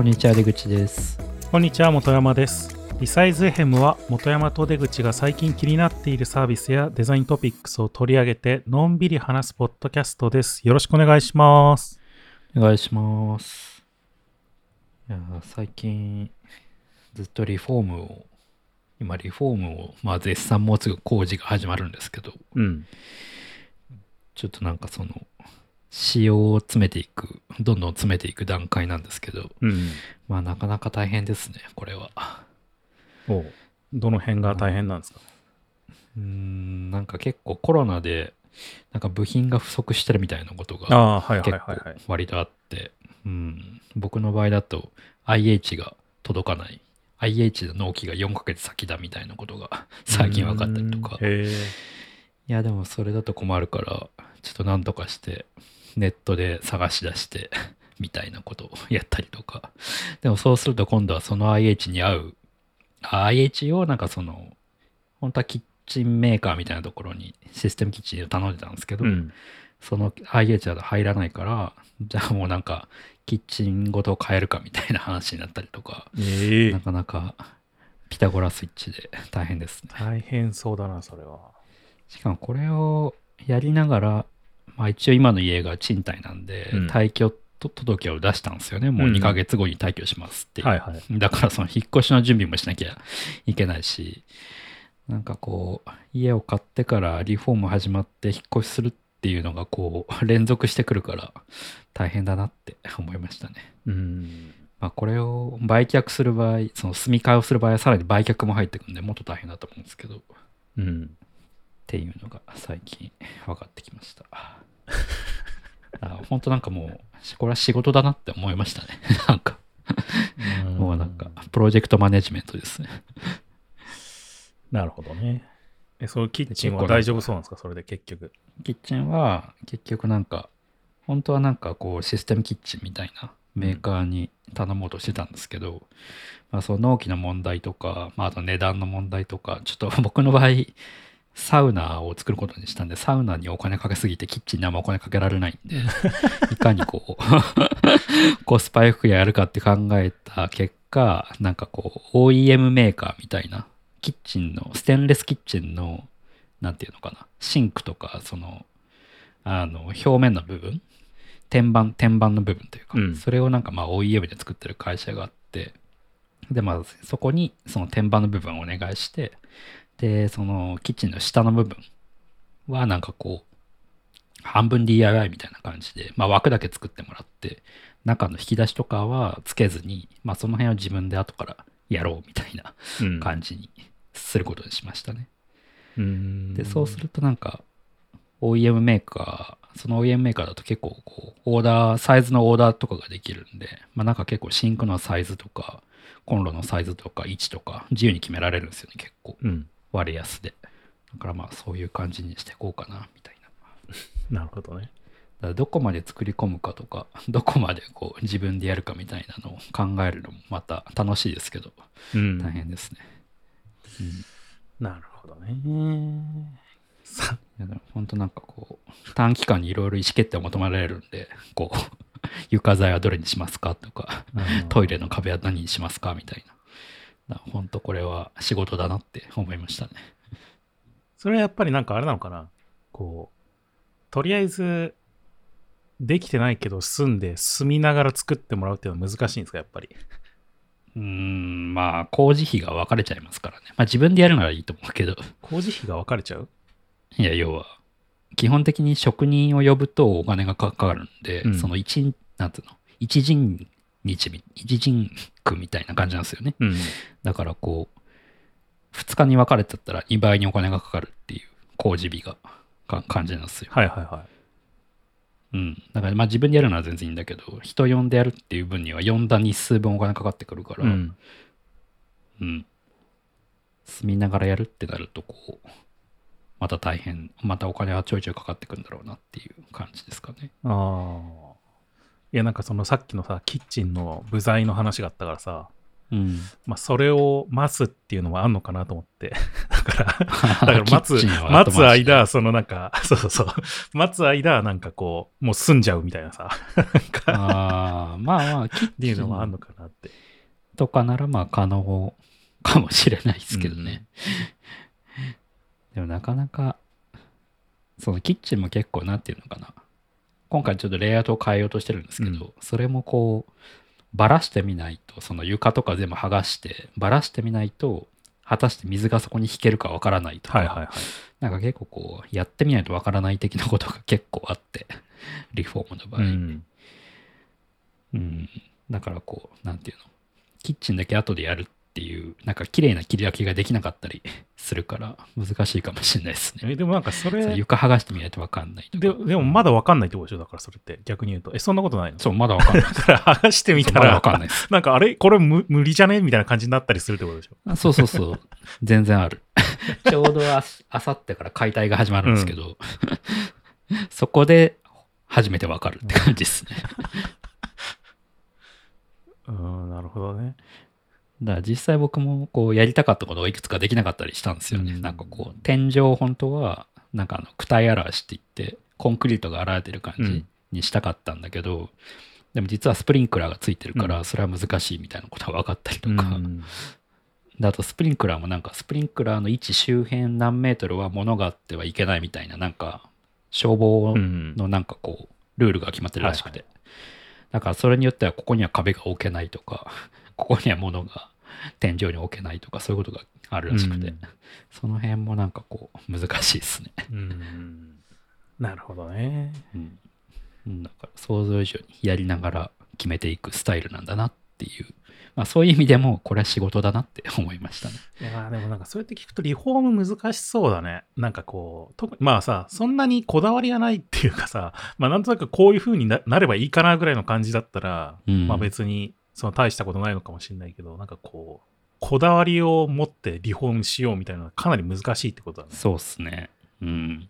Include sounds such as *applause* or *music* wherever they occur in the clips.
こんにちは出口です。こんにちは本山です。リサイズエヘムは本山と出口が最近気になっているサービスやデザイントピックスを取り上げてのんびり話すポッドキャストです。よろしくお願いします。お願いします。いや最近ずっとリフォームを今リフォームをまあ絶賛もうすぐ工事が始まるんですけどうん。ちょっとなんかその仕様を詰めていくどんどん詰めていく段階なんですけどうん。まあなかなか大変ですねこれは。おう。どの辺が大変なんですか？うーんなんか結構コロナでなんか部品が不足してるみたいなことが結構割とあって、うん、僕の場合だと IH が届かない。IH の納期が4ヶ月先だみたいなことが最近分かったりとか。いやでもそれだと困るからちょっとなんとかしてネットで探し出して *laughs* みたいなことをやったりとか。でもそうすると今度はその IH に合う。あ IH をなんかその本当はキッチンメーカーみたいなところにシステムキッチンを頼んでたんですけど、うん。その IH だと入らないからじゃあもうなんかキッチンごと変えるかみたいな話になったりとか。ええ。なかなかピタゴラスイッチで大変ですね。大変そうだなそれは。しかもこれをやりながら、まあ、一応今の家が賃貸なんで、うん。退去と届を出したんですよね。もううん。2ヶ月後に退去しますってはいはい。だからその引っ越しの準備もしなきゃいけないしなんかこう家を買ってからリフォーム始まって引っ越しするっていうのがこう連続してくるから大変だなって *laughs* 思いましたね。うん。まあこれを売却する場合その住み替えをする場合はさらに売却も入ってくるんでもっと大変だと思うんですけど。っうんていうのが最近分かってきました。あ本当なんかもうこれは仕事だなって思いましたね。*laughs* なんかもうなんかプロジェクトマネジメントですね。なるほどねえそのキッチンは大丈夫そうなんですか？それで結局キッチンは結局なんか本当はなんかこうシステムキッチンみたいなメーカーに頼もうとしてたんですけど、まあその納期の問題とか、まあ、あと値段の問題とかちょっと僕の場合サウナを作ることにしたんでサウナにお金かけすぎてキッチンにあんまお金かけられないんで *laughs* いかにこう *laughs* コスパよくやるかって考えた結果なんかこう OEM メーカーみたいなキッチンのステンレスキッチンのなんていうのかなシンクとかそのあの表面の部分天板天板の部分というか、うん。それをなんかまあ OEM で作ってる会社があってでまあそこにその天板の部分をお願いしてでそのキッチンの下の部分はなんかこう半分 DIY みたいな感じで、まあ、枠だけ作ってもらって中の引き出しとかはつけずに、まあ、その辺を自分で後からやろうみたいなうん。感じにすることにしましたね。うん。でそうするとなんか OEM メーカーその OEM メーカーだと結構こうオーダーサイズのオーダーとかができるんでまあなんか結構シンクのサイズとかコンロのサイズとか位置とか自由に決められるんですよね結構。うん割安で。だからまあそういう感じにしていこうかなみたいな。*laughs* なるほどね。だからどこまで作り込むかとか *laughs* どこまでこう自分でやるかみたいなのを考えるのもまた楽しいですけどうん。大変ですね、なるほどね。さ本当なんかこう短期間にいろいろ意思決定を求められるんでこう *laughs* 床材はどれにしますかとかトイレの壁は何にしますかみたいなな本当これは仕事だなって思いましたね。それはやっぱりなんかあれなのかな？こうとりあえずできてないけど住んで住みながら作ってもらうっていうのは難しいんですか？やっぱり。うーんまあ工事費が分かれちゃいますからね。まあ自分でやるならいいと思うけど。工事費が分かれちゃう？いや要は基本的に職人を呼ぶとお金がかかるんで、うん。その一なんつうの？一人日み一人区みたいな感じなんですよねうんだからこう、2日に分かれてたら2倍にお金がかかるっていう工事日がか感じなんですよ。はいはいはうん。だからまあ自分でやるのは全然いいんだけど、人呼んでやるっていう分には呼んだ日数分お金かかってくるから、いうんうん。住みながらやるってなると、こう、また大変、またお金はちょいちょいかかってくるんだろうなっていう感じですかね。ああいやなんかそのさっきのさキッチンの部材の話があったからさうん。まあそれを増すっていうのはあんのかなと思って *laughs* だから、*laughs* だから待つ待つ間、そのなんか、*laughs* そうそうそう、待つ間、なんかこう、もう済んじゃうみたいなさ、ああ、まあまあ、キッっていうチのもあんのンかなって。とかならまあ可能かもしれないですけどね。でもなかなか、そのキッチンも結構なんていうのかな。今回ちょっとレイアウトを変えようとしてるんですけど、うそれもこう、ばらしてみないと、その床とか全部剥がして、ばらしてみないと、果たして水がそこに引けるかわからないとか、はいはいはい。なんか結構こう、やってみないとわからない的なことが結構あって、*laughs* リフォームの場合。うん。うん、だからこう、なんていうの、キッチンだけ後でやるっていう、なんか綺麗な切り分けができなかったり *laughs* するから、難しいかもしれないですね。え、でもなんかそれ、床剥がしてみないと分かんないとかででもまだわかんないってことでしょ？だからそれって、逆に言うと。え、そんなことないの？そう、まだ分かんないだから剥がしてみたら、まだ分かんないです。なんかあれ？これ無無理じゃね？みたいな感じになったりするってことでしょ？あそうそうそう、全然ある。*laughs* ちょうどああさってから解体が始まるんですけど、そこで初めて分かるって感じですね。*laughs* うん、なるほどね。だから実際僕もこうやりたかったことがいくつかできなかったりしたんですよね。うん。なんかこう天井本当はなんかあの躯体現しって言ってコンクリートが現れてる感じうんにしたかったんだけど、でも実はスプリンクラーがついてるからそれは難しいみたいなことが分かったりとうか、ん。であとスプリンクラーもなんかスプリンクラーの位置周辺何メートルは物があってはいけないみたいななんか消防うんのなんかこうルールが決まってるらしくて、はだからそれによってはここには壁が置けないとかここには物が天井に置けないとかそういうことがあるらしくて、うん。その辺もなんかこう難しいですね、うん。なるほどね。うん。うん、だから想像以上にやりながら決めていくスタイルなんだなっていう、まあ、そういう意味でもこれは仕事だなって思いましたね。いやーでもなんかそうやって聞くとリフォーム難しそうだね。なんかこう、特にまあさ、そんなにこだわりがないっていうかさ、まあなんとなくこういう風にななればいいかなぐらいの感じだったら、うん。まあ別にその大したことないのかもしれないけど、なんかこう、こだわりを持ってリフォームしようみたいなのはかなり難しいってことだね。そうっすね。うん。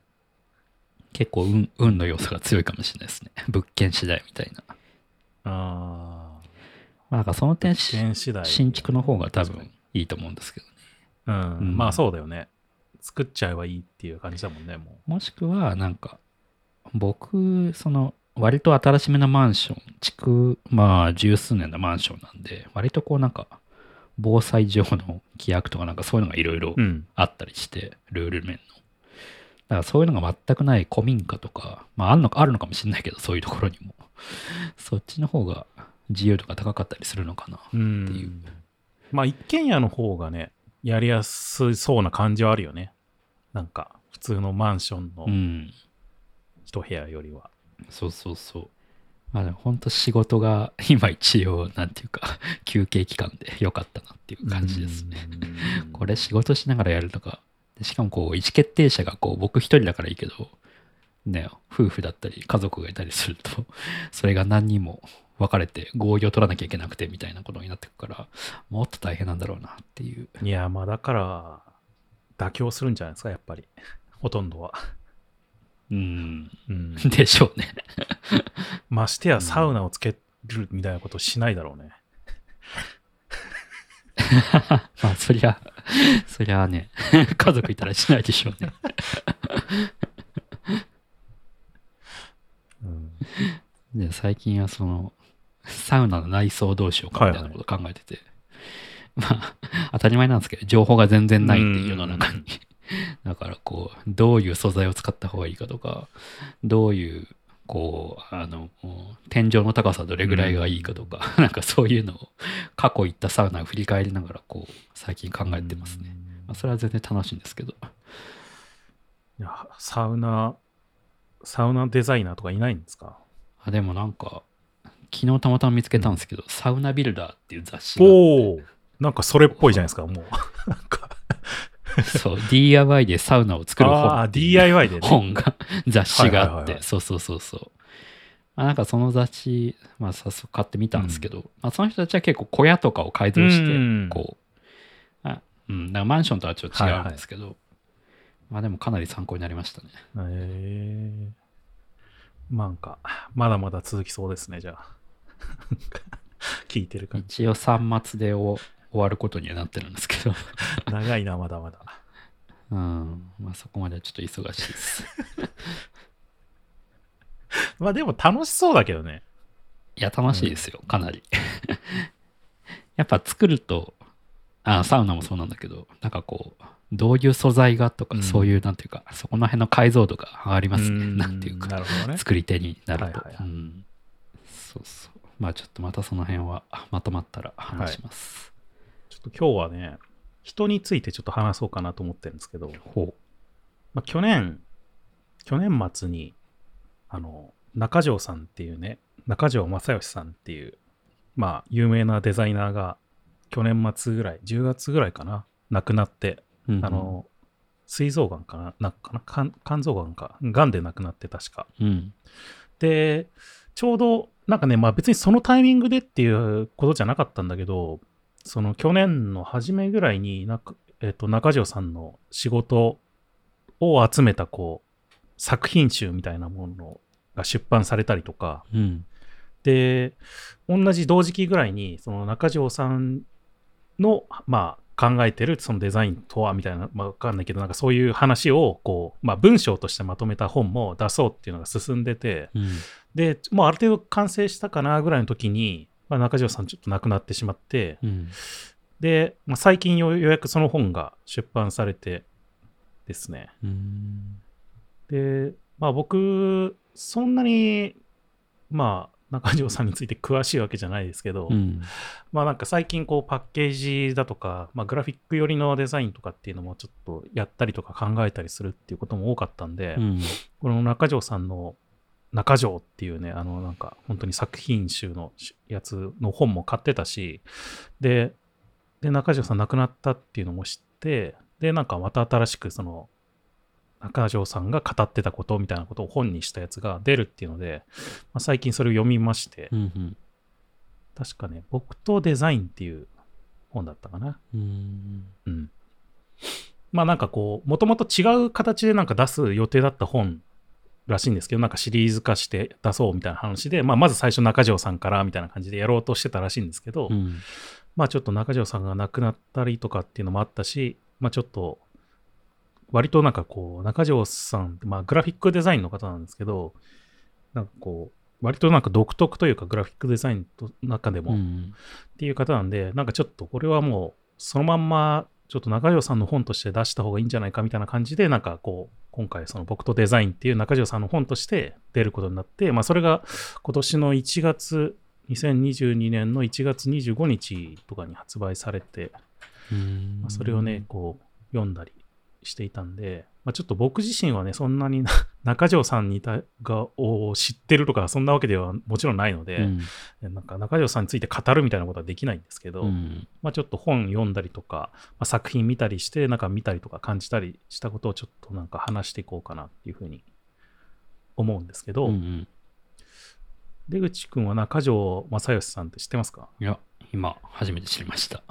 結構運運の要素が強いかもしれないですね。*laughs* 物件次第みたいな。あまあ、なんかその点、あ、し原次第。新築の方が多分いいと思うんですけどね。うん、うんまあそうだよね。作っちゃえばいいっていう感じだもんね、ももしくは、なんか、僕、その、割と新しめのマンション、築、まあ、十数年のマンションなんで、割とこうなんか、防災上の規約とかなんかそういうのがいろいろう。うん。あったりして、ルール面の。だからそういうのが全くない古民家とか、まああるのかあるのかもしれないけど、そういうところにも。そっちの方が自由度が高かったりするのかな。うんっていうまあ一軒家の方がね、やりやすそうな感じはあるよね。なんか、普通のマンションのうん。一部屋よりは。そうそうそう。まあでも本当仕事が今一応、なんていうか、*laughs* 休憩期間で良かったなっていう感じですね。うんこれ仕事しながらやるのが、でしかもこう、意思決定者がこう、僕一人だからいいけど、ね、夫婦だったり家族がいたりすると、*laughs* それが何人も分かれて合意を取らなきゃいけなくてみたいなことになってくから、もっと大変なんだろうなっていう。いや、まあだから、妥協するんじゃないですか、やっぱり。ほとんどは。うん、うん、*laughs* でしょうね。*laughs* ましてやサウナをつけるみたいなことしないだろうね。*laughs* まあ、そりゃ、そりゃね、家族いたらしないでしょうね。うんで、最近はその、サウナの内装どうしようかみたいなこと考えてて、まあ、当たり前なんですけど、情報が全然ないっていう世の中に。*laughs* だから、こう、どういう素材を使った方がいいかとか、どういう、こう、あの、天井の高さどれぐらいがいいかとか、*laughs* なんかそういうのを過去行ったサウナを振り返りながら、こう、最近考えてますね。まあ、それは全然楽しいんですけど。いやサウナ、サウナデザイナーとかいないんですか？あでもなんか、昨日たまたま見つけたんですけど、サウナビルダーっていう雑誌がおなんかそれっぽいじゃないですか、もう。*laughs* なんか *laughs* そう、DIY でサウナを作るああ、本っていう DIY でね。本が、*laughs* 雑誌があって、はいはいはいはいそうそうそうそう。まあ、なんかその雑誌、まあ早速買ってみたんですけど、まあその人たちは結構小屋とかを改造して、うんこう、あうん、だからマンションとはちょっと違うんですけど、まあでもかなり参考になりましたね。へえなんか、まだまだ続きそうですね、じゃあ。*laughs* 聞いてる感じ。一応3末で終終わることにはなってるんですけど、*laughs* 長いな、まだまだ。うん。まあそこまではちょっと忙しいです。*laughs* まあでも楽しそうだけどね。いや、楽しいですよ、かなり。*laughs* やっぱ作ると、あサウナもそうなんだけど、なんかこう、どういう素材がとか、うんそういう、なんていうか、そこの辺の解像度が上がりますね。うんなんていうか、ね。作り手になると。はいはいはいうんそうそう。まあちょっとまたその辺はまとまったら話します。ちょっと今日はね、人についてちょっと話そうかなと思ってるんですけど、ほまあ、去年、去年末に、あの、中条さんっていうね、中条正義さんっていう、まあ、有名なデザイナーが、去年末ぐらい、10月ぐらいかな、亡くなって、う。うんあ、の、膵臓がんかな、なかな肝肝臓がんか、がんで亡くなって確か。うん。で、ちょうど、なんかね、まあ別にそのタイミングでっていうことじゃなかったんだけど、その去年の初めぐらいになえっと、中条さんの仕事を集めた、こう、作品集みたいなものが出版されたりとか、うん。で、同じ同時期ぐらいに、その中条さんの、まあ、考えてるそのデザインとはみたいな、まあ、わかんないけど、なんかそういう話を、こう、まあ、文章としてまとめた本も出そうっていうのが進んでて、うん。で、もうある程度完成したかなぐらいの時に、まあ、中条さんちょっと亡くなってしまって、うん。で、まあ、最近ようやくその本が出版されてですね。うん。で、まあ僕、そんなに、まあ、中条さんについて詳しいわけじゃないですけど、うん。まあなんか最近こうパッケージだとか、まあグラフィック寄りのデザインとかっていうのもちょっとやったりとか考えたりするっていうことも多かったんで、うん。この中条さんの中条っていうね、あのなんか本当に作品集のやつの本も買ってたし、で、で中条さん亡くなったっていうのも知って、で、なんかまた新しくその中条さんが語ってたことみたいなことを本にしたやつが出るっていうので、まあ、最近それを読みまして、うん。確かね、僕とデザインっていう本だったかな。うん。うん。まあなんかこう、もともと違う形でなんか出す予定だった本らしいんですけど、なんかシリーズ化して出そうみたいな話で、まあまず最初中条さんからみたいな感じでやろうとしてたらしいんですけど、うん。まあちょっと中条さんが亡くなったりとかっていうのもあったし、まあちょっと、割となんかこう、中条さんまあグラフィックデザインの方なんですけど、なんかこう、割となんか独特というかグラフィックデザインの中でも、うん。っていう方なんで、なんかちょっとこれはもう、そのまんま、ちょっと中条さんの本として出した方がいいんじゃないかみたいな感じで、なんかこう、今回その僕とデザインっていう中条さんの本として出ることになって、まあそれが今年の1月、2022年の1月25日とかに発売されて、うん。まあ、それをね、、こう、読んだりしていたんで、まあ、ちょっと僕自身はね、そんなにな *laughs* 中条さんにたがを知ってるとか、そんなわけではもちろんないので、うん。なんか中条さんについて語るみたいなことはできないんですけど、うん。まあ、ちょっと本読んだりとか、まあ、作品見たりして、なんか見たりとか感じたりしたことをちょっとなんか話していこうかなっていうふうに思うんですけど、うん。出口くんは中条正義さんって知ってますか？いや、今、初めて知りました。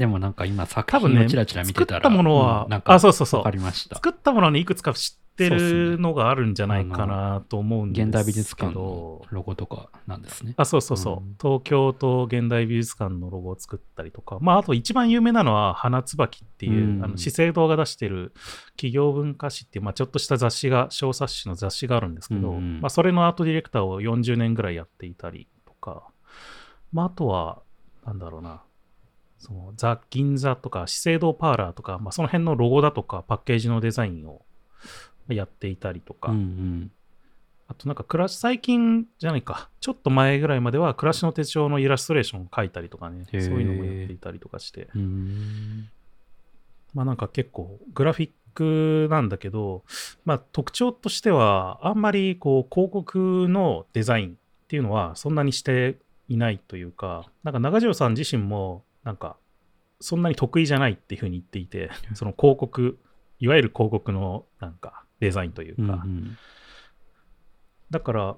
でもなんか今、作品をちらちら見てたら、作ったものはうんなんか、あそうそうそう。りました。作ったものにいくつか知ってるのがあるんじゃないかなと思うんですけど、現代美術館のロゴとかなんですね。あ、そうそうそう、うん。東京都現代美術館のロゴを作ったりとか、まあ、あと一番有名なのは、花椿っていう、うん。あの資生堂が出してる企業文化誌っていう、まあ、ちょっとした雑誌が、小冊子の雑誌があるんですけど、うん。まあ、それのアートディレクターを40年ぐらいやっていたりとか、まあ、あとは、なんだろうな、そのザ・銀座とか資生堂パーラーとか、まあ、その辺のロゴだとかパッケージのデザインをやっていたりとか、うんうん。あとなんか暮らし、最近じゃないか、ちょっと前ぐらいまでは暮らしの手帳のイラストレーションを描いたりとかね、そういうのもやっていたりとかして、うん。まあなんか結構グラフィックなんだけど、まあ特徴としてはあんまりこう広告のデザインっていうのはそんなにしていないというか、なんか中条さん自身もなんかそんなに得意じゃないっていうふうに言っていて、*laughs* その広告、いわゆる広告のなんかデザインというか、うんうん。だから、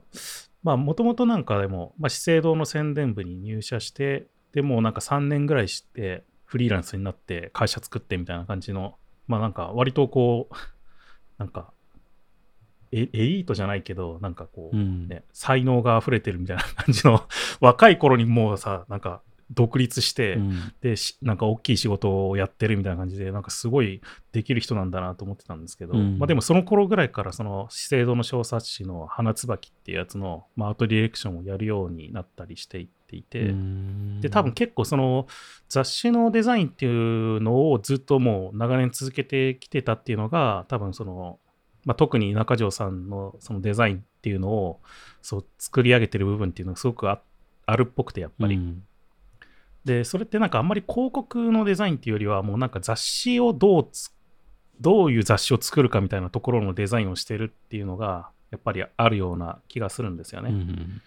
まあ、もともとなんかでも、まあ、資生堂の宣伝部に入社して、でもうなんか3年ぐらいして、フリーランスになって会社作ってみたいな感じの、まあなんか割とこう、*laughs* なんか、エエリートじゃないけど、なんかこう、うん。ね、才能が溢れてるみたいな感じの、若い頃にもうさ、なんか、独立して、うん。でしなんか大きい仕事をやってるみたいな感じでなんかすごいできる人なんだなと思ってたんですけど、うん。まあ、でもその頃ぐらいからその資生堂の小冊子の「花椿」っていうやつの、まあ、アートディレクションをやるようになったりしていっていて、うん。で多分結構その雑誌のデザインっていうのをずっともう長年続けてきてたっていうのが多分その、まあ、特に中条さんのそのデザインっていうのをそう作り上げてる部分っていうのがすごくああるっぽくてやっぱり、うんでそれってなんかあんまり広告のデザインっていうよりはもうなんか雑誌をどうつどういう雑誌を作るかみたいなところのデザインをしてるっていうのがやっぱりあるような気がするんですよね。うん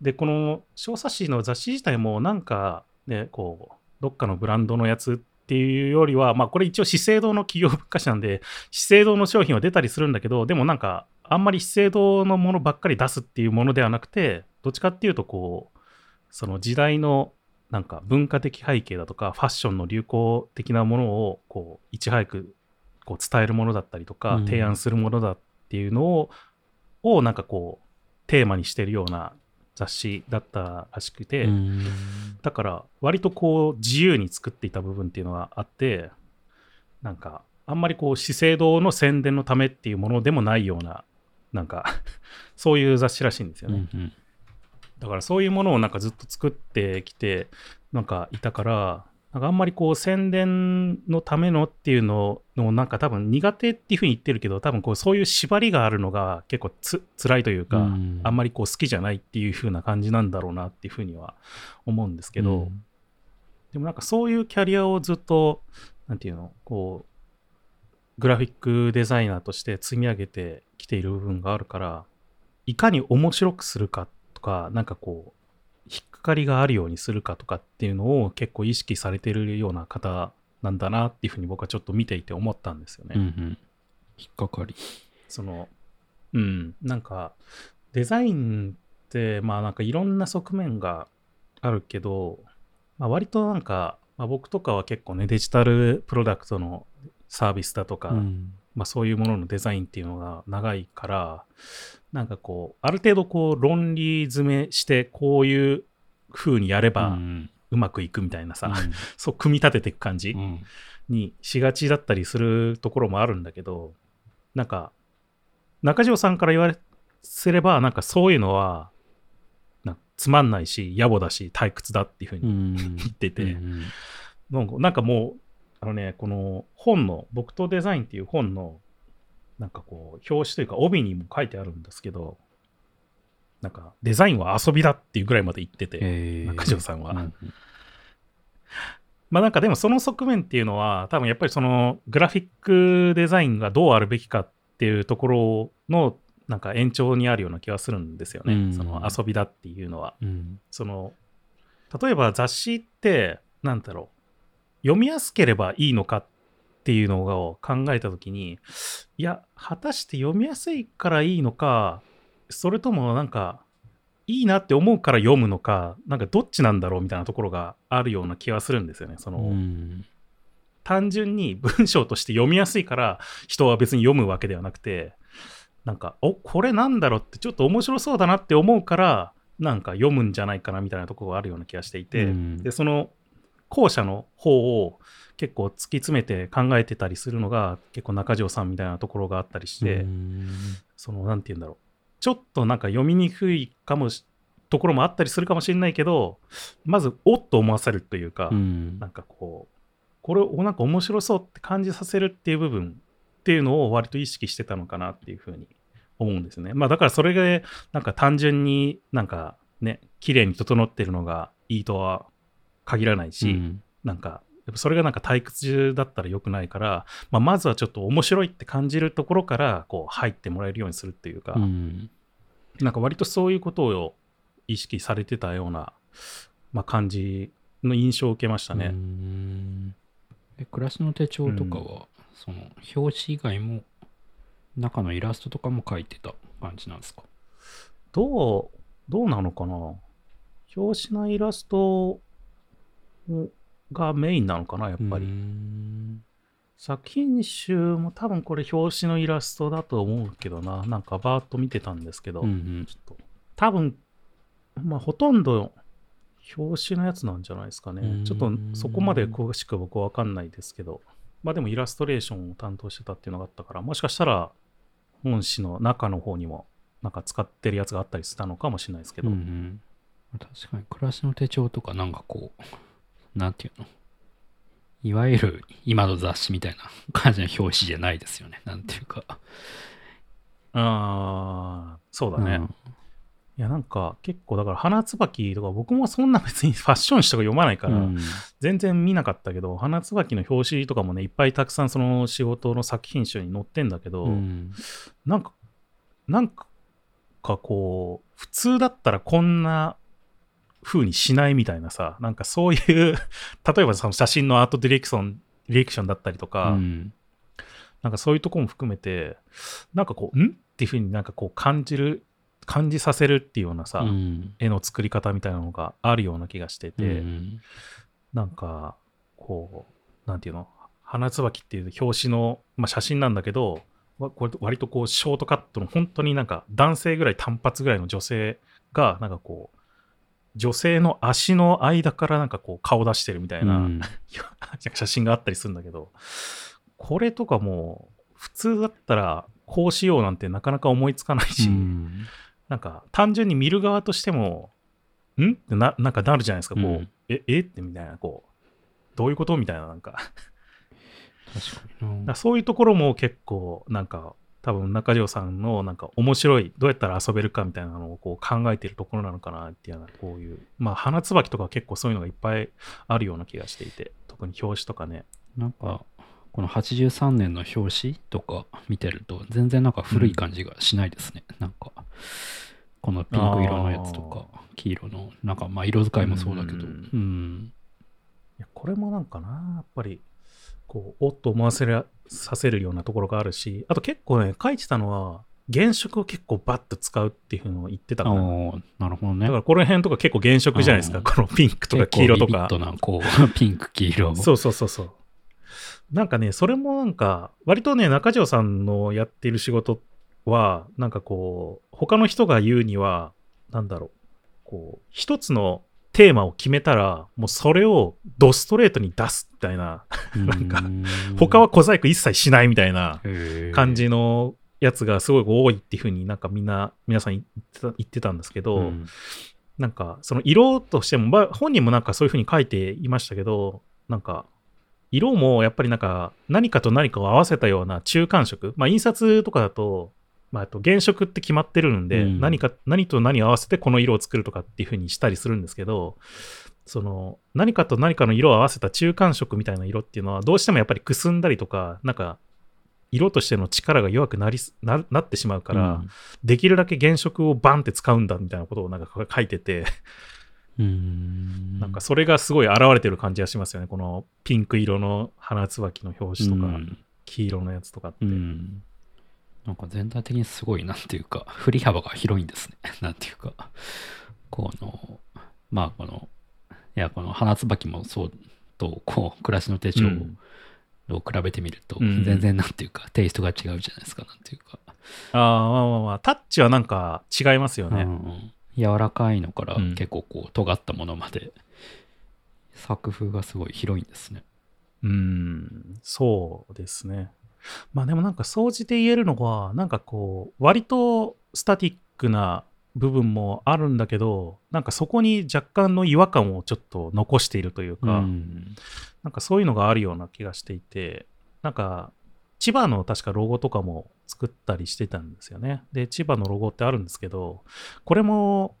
でこの小冊子の雑誌自体もなんかねこうどっかのブランドのやつっていうよりはまあこれ一応資生堂の企業文化誌なんで資生堂の商品は出たりするんだけどでもなんかあんまり資生堂のものばっかり出すっていうものではなくてどっちかっていうとこうその時代のなんか文化的背景だとかファッションの流行的なものをこういち早くこう伝えるものだったりとかうん。提案するものだっていうのを,、をなんかこうテーマにしてるような雑誌だったらしくて、うん。だから割とこう自由に作っていた部分っていうのがあってなんかあんまりこう資生堂の宣伝のためっていうものでもないようななんかそういう雑誌らしいんですよね。うんだからそういうものをなんかずっと作ってきてなんかいたからなんかあんまりこう宣伝のためのっていうののなんか多分苦手っていうふうに言ってるけど多分こうそういう縛りがあるのが結構つ辛いというか、うん。あんまりこう好きじゃないっていう風な感じなんだろうなっていうふうには思うんですけど、うん。でもなんかそういうキャリアをずっとなんていうのこうグラフィックデザイナーとして積み上げてきている部分があるからいかに面白くするかとかなんかこう引っかかりがあるようにするかとかっていうのを結構意識されてるような方なんだなっていうふうに僕はちょっと見ていて思ったんですよね。うんうん引っかかり。そのうんなんかデザインってまあなんかいろんな側面があるけど、まあ、割となんか、まあ、僕とかは結構ねデジタルプロダクトのサービスだとか、うんまあ、そういうもののデザインっていうのが長いからなんかこうある程度こう論理詰めしてこういう風にやればうまくいくみたいなさ、うん。*laughs* そう組み立てていく感じ、うん。にしがちだったりするところもあるんだけど、なんか、中条さんから言わせれば、なんかそういうのは、つまんないし、野暮だし、退屈だっていうふううにん。言ってて、うん。なんかなんかもう、あのね、この本の、僕とデザインっていう本の、なんかこう、表紙というか帯にも書いてあるんですけど、なんかデザインは遊びだっていうぐらいまで言ってて、えー中条さんは。うんまあなんかでもその側面っていうのは多分やっぱりそのグラフィックデザインがどうあるべきかっていうところのなんか延長にあるような気がするんですよね。うんその遊びだっていうのは。うんその例えば雑誌ってなんだろう読みやすければいいのかっていうのを考えた時にいや果たして読みやすいからいいのかそれともなんかいいなって思うから読むのかなんかどっちなんだろうみたいなところがあるような気はするんですよね。その、うん単純に *laughs* 文章として読みやすいから人は別に読むわけではなくてなんかおこれなんだろうってちょっと面白そうだなって思うからなんか読むんじゃないかなみたいなところがあるような気がしていて、うんでその後者の方を結構突き詰めて考えてたりするのが結構中条さんみたいなところがあったりして、うん。そのなんて言うんだろう。ちょっとなんか読みにくいかもしところもあったりするかもしれないけどまずおっと思わせるというか、うん。なんかこう、これをなんか面白そうって感じさせるっていう部分っていうのを割と意識してたのかなっていうふうに思うんですね。まあだからそれがなんか単純になんかね、綺麗に整ってるのがいいとは限らないし、うん。なんかやっぱそれがなんか退屈だったら良くないから、まあ、まずはちょっと面白いって感じるところからこう入ってもらえるようにするっていうか、うん。なんか割とそういうことを意識されてたような、まあ、感じの印象を受けましたうね。ん。え暮らしの手帳とかは、その表紙以外も中のイラストとかも描いてた感じなんですか？どう、どうなのかな？表紙のイラストがメインなのかなやっぱり。うん。作品集も多分これ表紙のイラストだと思うけどな。なんかバーッと見てたんですけど、うんちょっと。多分、まあほとんど表紙のやつなんじゃないですかね。ん。ちょっとそこまで詳しく僕はわかんないですけど、まあでもイラストレーションを担当してたっていうのがあったから、もしかしたら本誌の中の方にもなんか使ってるやつがあったりしたのかもしれないですけど、うんうん。確かに暮らしの手帳とかなんかこうなんていうの？いわゆる今の雑誌みたいな *laughs* 感じの表紙じゃないですよね。なんていうか。ああ、そうだね。うん。いやなんか結構だから花椿とか僕もそんな別にファッション誌とか読まないから、うん。全然見なかったけど、花椿の表紙とかもね、いっぱいたくさんその仕事の作品集に載ってんだけど、うん。なんか、なんかこう、普通だったらこんな風にしないみたいなさ、なんかそういう、*laughs* 例えばその写真のアートディレクション、ディレクションだったりとか、うん。なんかそういうとこも含めて、なんかこう、ん？っていう風になんかこう感じる、感じさせるっていうようなさ、うん。絵の作り方みたいなのがあるような気がしてて、うんなんか、こう、なんていうの、花椿っていう表紙の、まあ、写真なんだけど、わこれ割とこう、ショートカットの、本当になんか男性ぐらい単発ぐらいの女性が、なんかこう、女性の足の間からなんかこう、顔出してるみたいな、うん。*laughs* 写真があったりするんだけど、これとかもう、普通だったら、こうしようなんてなかなか思いつかないし、うん。なんか単純に見る側としても、ん？ってななんかなるじゃないですか、こう、うん。え、え？ってみたいな、こう、どういうこと？みたいな、なんか、確かにそういうところも結構、なんか、多分中条さんのなんか面白い、どうやったら遊べるかみたいなのをこう考えてるところなのかなっていうような、こういう、まあ、花椿とか結構そういうのがいっぱいあるような気がしていて、特に表紙とかね。なんかこの83年の表紙とか見てると全然なんか古い感じがしないですね、なんかこのピンク色のやつとか黄色のなんかまあ色使いもそうだけど。ううんん、いやこれもなんかな、やっぱり、こう、おっと思わせるさせるようなところがあるし、あと結構ね、書いてたのは、原色を結構バッと使うっていうのを言ってたあかな。ーなるほどねだからこの辺とか結構原色じゃないですか。うんこのピンクとか黄色とか結構こう *laughs* ピンク黄色そうそうそうそう。なんかね、それもなんか、割とね、中条さんのやっている仕事は、なんかこう、他の人が言うには、なんだろう、こう、一つのテーマを決めたら、もうそれをドストレートに出すみたいな、なんか他は小細工一切しないみたいな感じのやつがすごい多いっていうふうになんかみんな、皆さん言ってた言ってたんですけど、うん。なんか、その色としても、まあ、本人もなんかそういうふうに書いていましたけど、なんか、色もやっぱりなんか、何かと何かを合わせたような中間色。まあ、印刷とかだと、まあ、あと原色って決まってるんで、うん。何か、何と何を合わせてこの色を作るとかっていうふうにしたりするんですけど、その、何かと何かの色を合わせた中間色みたいな色っていうのは、どうしてもやっぱりくすんだりとか、なんか、色としての力が弱くなりすななってしまうから、できるだけ原色をバンって使うんだみたいなことをなんか書いてて、うん。なんかそれがすごい現れてる感じがしますよね。このピンク色の花椿の表紙とか、うん。黄色のやつとかって。うんなんか全体的にすごいなんていうか振り幅が広いんですね。*laughs* なんていうか。このまあこのいやこの花椿もそうとこう暮らしの手帳うん。を比べてみると、うん。全然なんていうかテイストが違うじゃないですかなんていうか、ああ、まあまあまあ、タッチはなんか違いますよね。うん。柔らかいのからうん。結構こう尖ったものまで作風がすごい広いんですね。うん、そうですね。まあでもなんか総じて言えるのは、なんかこう、割とスタティックな部分もあるんだけど、なんかそこに若干の違和感をちょっと残しているというか、うんなんかそういうのがあるような気がしていて、なんか千葉の確かロゴとかも作ったりしてたんですよね。で、千葉のロゴってあるんですけど、これも、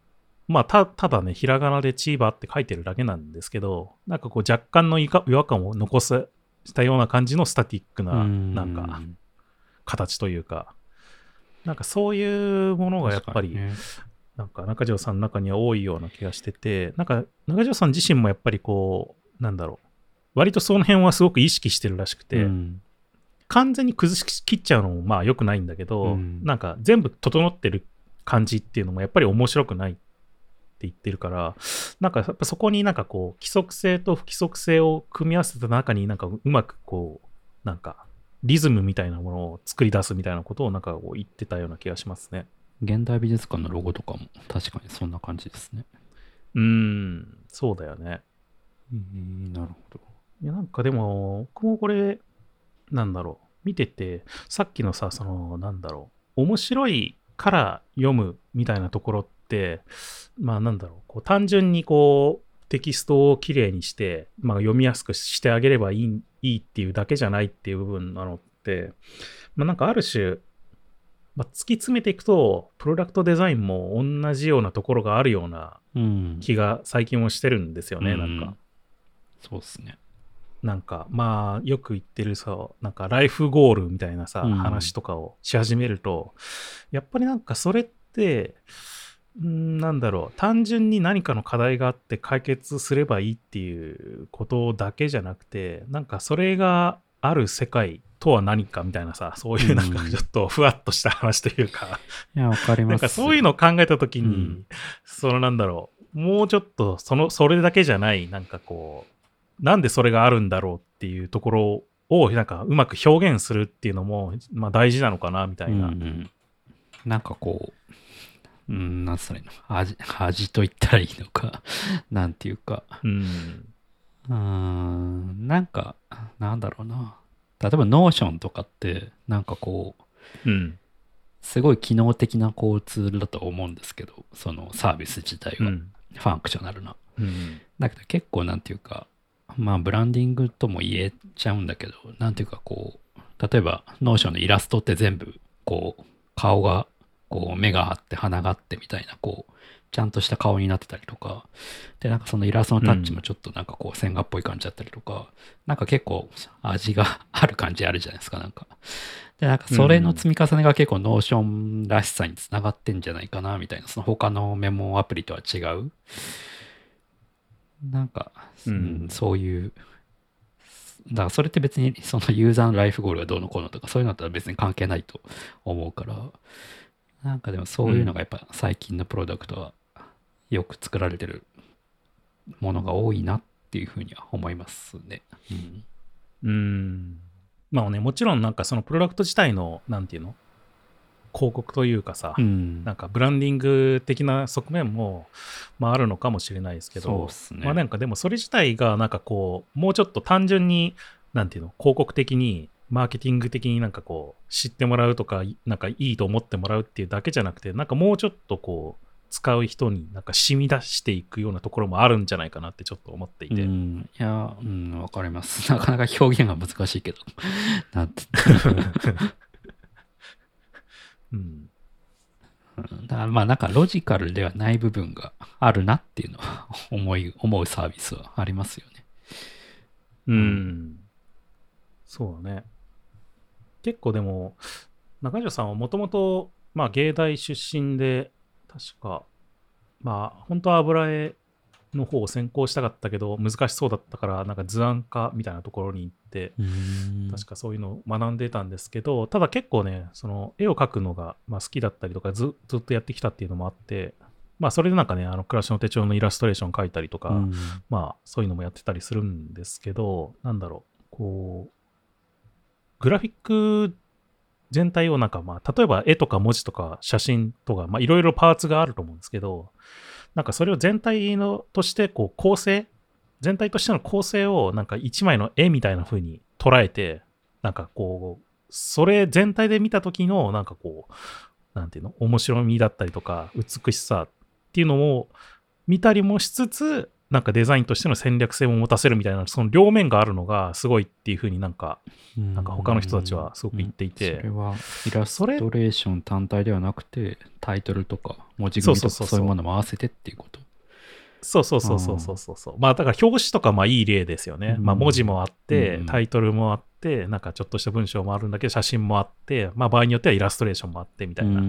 まあた、ただね、ひらがなで千葉って書いてるだけなんですけど、なんかこう若干の違和違和感を残すしたような感じのスタティックな、なんか形というか、なんかそういうものがやっぱり、なんか中条さんの中には多いような気がしてて、なんか中条さん自身もやっぱりこう、なんだろう、割とその辺はすごく意識してるらしくて、うん。完全に崩しきっちゃうのもまあ良くないんだけど、うん。なんか全部整ってる感じっていうのもやっぱり面白くないって言ってるから、なんかやっぱそこになんかこう、規則性と不規則性を組み合わせた中になんかうまくこう、なんかリズムみたいなものを作り出すみたいなことをなんかこう言ってたような気がしますね。現代美術館のロゴとかも確かにそんな感じですね。うん、そうだよね。うん、なるほど。いや、なんかでも、僕もこれ、なんだろう、見てて、さっきのさ、その、なんだろう、面白いから読むみたいなところって、まあなんだろう、こう単純にこう、テキストをきれいにして、まあ、読みやすくしてあげればいいいいっていうだけじゃないっていう部分なのって、まあなんかある種、まあ、突き詰めていくと、プロダクトデザインも同じようなところがあるようなうん。気が最近もしてるんですよね、なんか。そうですね。なんかまあよく言ってるさなんかライフゴールみたいなさ、うん話とかをし始めるとやっぱりなんかそれってなんだろう。単純に何かの課題があって解決すればいいっていうことだけじゃなくてなんかそれがある世界とは何かみたいなさそういうなんかうんちょっとふわっとした話というか、いや、わかります。なんかそういうのを考えたときに、うん。そのなんだろう、もうちょっとその、それだけじゃない、なんかこう、なんでそれがあるんだろうっていうところを、なんかうまく表現するっていうのも、まあ大事なのかな、みたいな。うんうん。なんかこう、うん、なんつったらいいの？味、味と言ったらいいのか、*laughs* なんていうか、うん。うーん、なんか、なんだろうな。例えば、 Notion とかって、なんかこう、うん。すごい機能的なこうツールだと思うんですけど、そのサービス自体は、うん。 functional な。うん。だけど結構なんていうか、まあブランディングとも言えちゃうんだけど、なんていうかこう、例えば Notion のイラストって全部こう、顔が、こう目があって鼻があってみたいな、こう、ちゃんとした顔になってたりとか、で、なんかそのイラストのタッチもちょっとなんかこう線画っぽい感じだったりとか、なんか結構味が *laughs* ある感じあるじゃないですか、なんか。で、なんかそれの積み重ねが結構 Notion らしさにつながってんじゃないかな、みたいな、その他のメモアプリとは違う。なんか、うん。うんそういう、だからそれって別にそのユーザーのライフゴールがどうのこうのとかそういうのだったら別に関係ないと思うから、なんかでもそういうのがやっぱ最近のプロダクトはよく作られてるものが多いなっていうふうには思いますね。うんうん。まあね、もちろんなんかそのプロダクト自体の、なんていうの？広告というかさ、うんなんかブランディング的な側面も、まあ、あるのかもしれないですけど、そうっすね。まあなんかでもそれ自体がなんかこう、もうちょっと単純に、なんていうの、広告的に、マーケティング的になんかこう、知ってもらうとか、なんかいいと思ってもらうっていうだけじゃなくて、なんかもうちょっとこう、使う人になんか染み出していくようなところもあるんじゃないかなってちょっと思っていて。うん、いや、うん、わかります。*laughs* なかなか表現が難しいけど。なんてうんうんだからまあなんかロジカルではない部分があるなっていうのは *laughs* 思い、思うサービスはありますよね。うん。そうだね。結構でも、中条さんはもともと、まあ、芸大出身で、確か、まあ、本当は油絵の方を専攻したかったけど、難しそうだったから、なんか図案科みたいなところに行って、確かそういうのを学んでたんですけど、ただ結構ね、その絵を描くのがまあ好きだったりとかず、ずっとやってきたっていうのもあって、まあそれでなんかね、あの暮らしの手帳のイラストレーション描いたりとか、うん。まあそういうのもやってたりするんですけど、なんだろう、こう、グラフィック全体をなんかまあ、例えば絵とか文字とか写真とか、まあいろいろパーツがあると思うんですけど、なんかそれを全体のとしてこう構成、全体としての構成をなんか一枚の絵みたいな風に捉えて、なんかこう、それ全体で見た時のなんかこう、なんていうの、面白みだったりとか、美しさっていうのを見たりもしつつ、なんかデザインとしての戦略性も持たせるみたいな、その両面があるのがすごいっていうふうになんか、なんか他の人たちはすごく言っていてうんそれはイラストレーション単体ではなくて、タイトルとか文字組みとかそうそうそうそうそういうものも合わせてっていうこと。そうそうそうそうそうそうそう。まあだから表紙とかまあいい例ですよね。うんまあ文字もあってうん、タイトルもあって、なんかちょっとした文章もあるんだけど、写真もあって、まあ場合によってはイラストレーションもあってみたいな。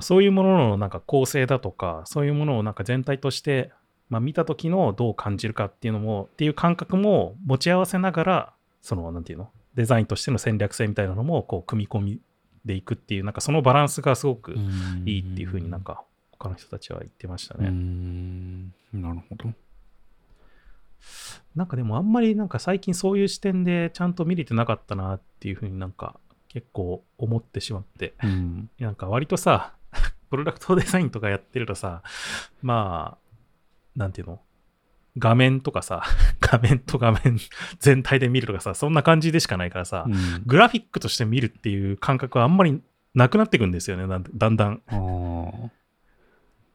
そういうもののなんか構成だとか、そういうものをなんか全体として、まあ、見た時のどう感じるかっていうのも、っていう感覚も持ち合わせながら、その、なんていうの、デザインとしての戦略性みたいなのも、こう、組み込みでいくっていう、なんかそのバランスがすごくいいっていうふうになんか、他の人たちは言ってましたうね。んなるほど。なんかでもあんまりなんか最近そういう視点でちゃんと見れてなかったなっていうふうになんか結構思ってしまって。うんなんか割とさ、*laughs* プロダクトデザインとかやってるとさ、まあ、なんていうの？画面とかさ、*laughs* 画面と画面 *laughs* 全体で見るとかさ、そんな感じでしかないからさ、うんグラフィックとして見るっていう感覚はあんまりなくなってくんですよね、だんだん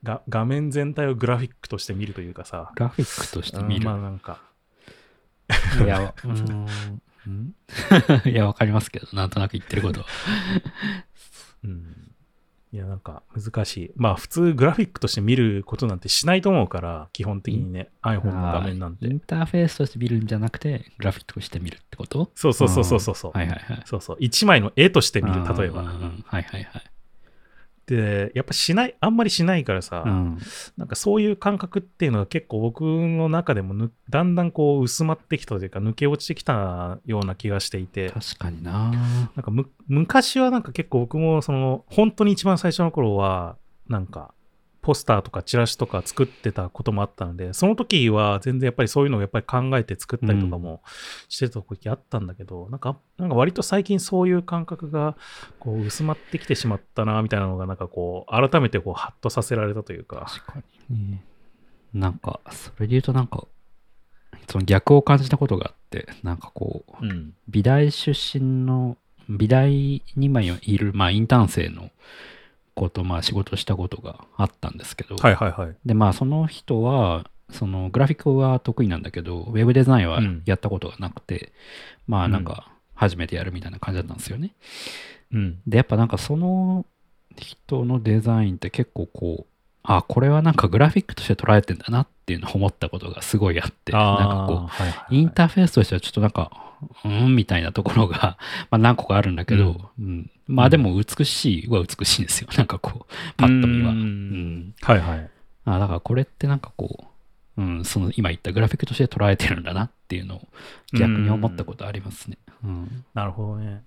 が。画面全体をグラフィックとして見るというかさ、グラフィックとして見る。まあなんか、いや、*laughs* うーんんいや、わかりますけど、なんとなく言ってることは。うん。いや、なんか難しい。まあ普通グラフィックとして見ることなんてしないと思うから、基本的にね、iPhone の画面なんてイ。ンターフェースとして見るんじゃなくて、グラフィックとして見るってこと？そうそうそうそうそうそう。はいはいはい。そうそう。一枚の絵として見る、例えば。はいはいはい。で、やっぱしない、あんまりしないからさ、うん。なんかそういう感覚っていうのは結構僕の中でもぬだんだんこう薄まってきたというか抜け落ちてきたような気がしていて、確かにななんかむ昔はなんか結構僕もその本当に一番最初の頃はなんかポスターとかチラシとか作ってたこともあったのでその時は全然やっぱりそういうのをやっぱり考えて作ったりとかもしてた時あったんだけど、なんかなんか割と最近そういう感覚がこう薄まってきてしまったなみたいなのがなんかこう改めてこうハッとさせられたというか。確かにね。なんか、それで言うとなんか、その逆を感じたことがあって、なんかこう、うん。美大出身の、美大に今いる、まあインターン生の子とまあ仕事したことがあったんですけど、はいはいはい。でまあその人は、そのグラフィックは得意なんだけど、ウェブデザインはうん。やったことがなくて、まあなんか初めてやるみたいな感じだったんですよね。うん。で、やっぱなんかその人のデザインって結構こう、あ、これはなんかグラフィックとして捉えてんだなっていうのを思ったことがすごいあって、なんかこう、はいはいはいインターフェースとしてはちょっとなんか、うんみたいなところが、*laughs* まあ何個かあるんだけど、うんまあでも美しいは美しいんですよ。*laughs* なんかこう、パッと見は。ううんんはいはい。あだからこれってなんかこう、うん、その今言ったグラフィックとして捉えてるんだなっていうのを逆に思ったことありますね。うん。なるほどね。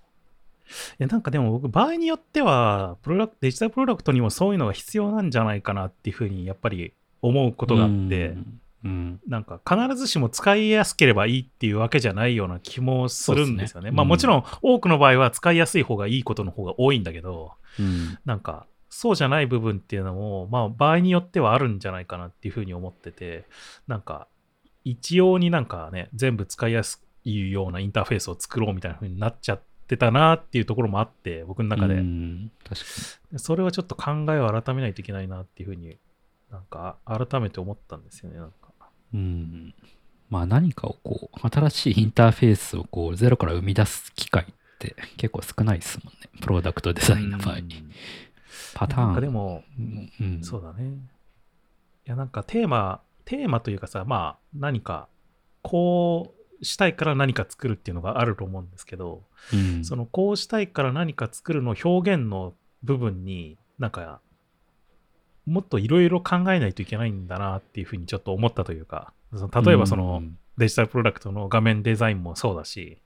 いやなんかでも僕、場合によってはプロダク、デジタルプロダクトにもそういうのが必要なんじゃないかなっていうふうにやっぱり思うことがあって、うん、うん。なんか必ずしも使いやすければいいっていうわけじゃないような気もするんですよね。ねうんまあもちろん多くの場合は使いやすい方がいいことの方が多いんだけど、うんなんかそうじゃない部分っていうのも、まあ場合によってはあるんじゃないかなっていうふうに思ってて、なんか一様になんかね、全部使いやすいようなインターフェースを作ろうみたいなふうになっちゃってたなっていうところもあって、僕の中で。うん確かそれはちょっと考えを改めないといけないなっていうふうになんか改めて思ったんですよね。なんかに。うん。まあ何かをこう、新しいインターフェースをこう、ゼロから生み出す機会って結構少ないですもんね。プロダクトデザインの場合うんに。パターン。なんかでも、うん、うんそうだね。いや、なんかテーマ、テーマというかさ、まあ何かこうしたいから何か作るっていうのがあると思うんですけど、うんそのこうしたいから何か作るの表現の部分になんかもっといろいろ考えないといけないんだなっていうふうにちょっと思ったというか、その例えばそのうんデジタルプロダクトの画面デザインもそうだし、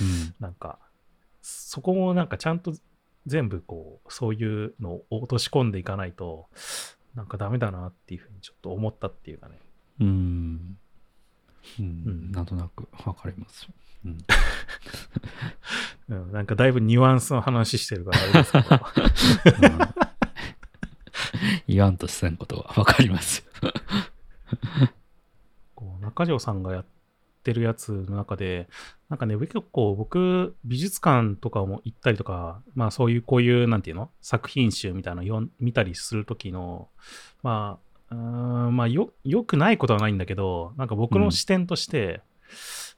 うんなんかそこもなんかちゃんと全部こうそういうのを落とし込んでいかないとなんかダメだなっていうふうにちょっと思ったっていうかね。うん。うんうんなんとなくわかりますよ。うん *laughs* うん、なんかだいぶニュアンスの話してるからあれですけど。*laughs* 言わんとせんことはわかります。*laughs* こう中条さんがやってるやつの中で、なんかね、結構僕、美術館とかも行ったりとか、まあそういうこういう、なんていうの？作品集みたいなの見たりするときの、まあ、うんまあよ、よくないことはないんだけど、なんか僕の視点として、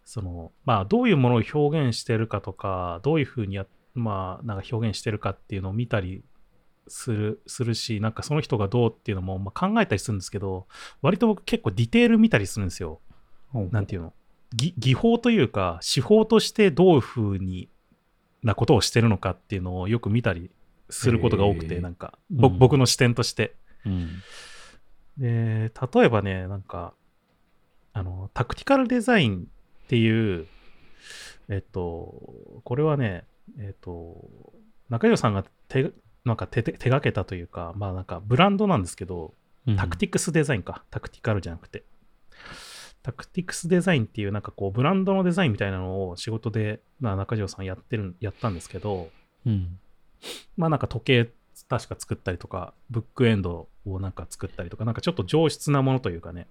その、まあどういうものを表現してるかとか、どういうふうにや、まあなんか表現してるかっていうのを見たりする、するし、なんかその人がどうっていうのも、まあ、考えたりするんですけど、割と僕結構ディテール見たりするんですよ。なんていうの？技技法というか手法としてどういうふうになことをしてるのかっていうのをよく見たりすることが多くて、へーなんか、ぼうん僕の視点として。うん。で例えばねなんかあのタクティカルデザインっていうえっとこれはねえっと中条さんが手なんか手手手がけたというかまあなんかブランドなんですけど、タクティクスデザインか。タクティカルじゃなくて。タクティクスデザインっていうなんかこうブランドのデザインみたいなのを仕事で、まあ、中条さんやってる、やったんですけど、うん。まあなんか時計確か作ったりとか、ブックエンドをなんか作ったりとか、なんかちょっと上質なものというかね、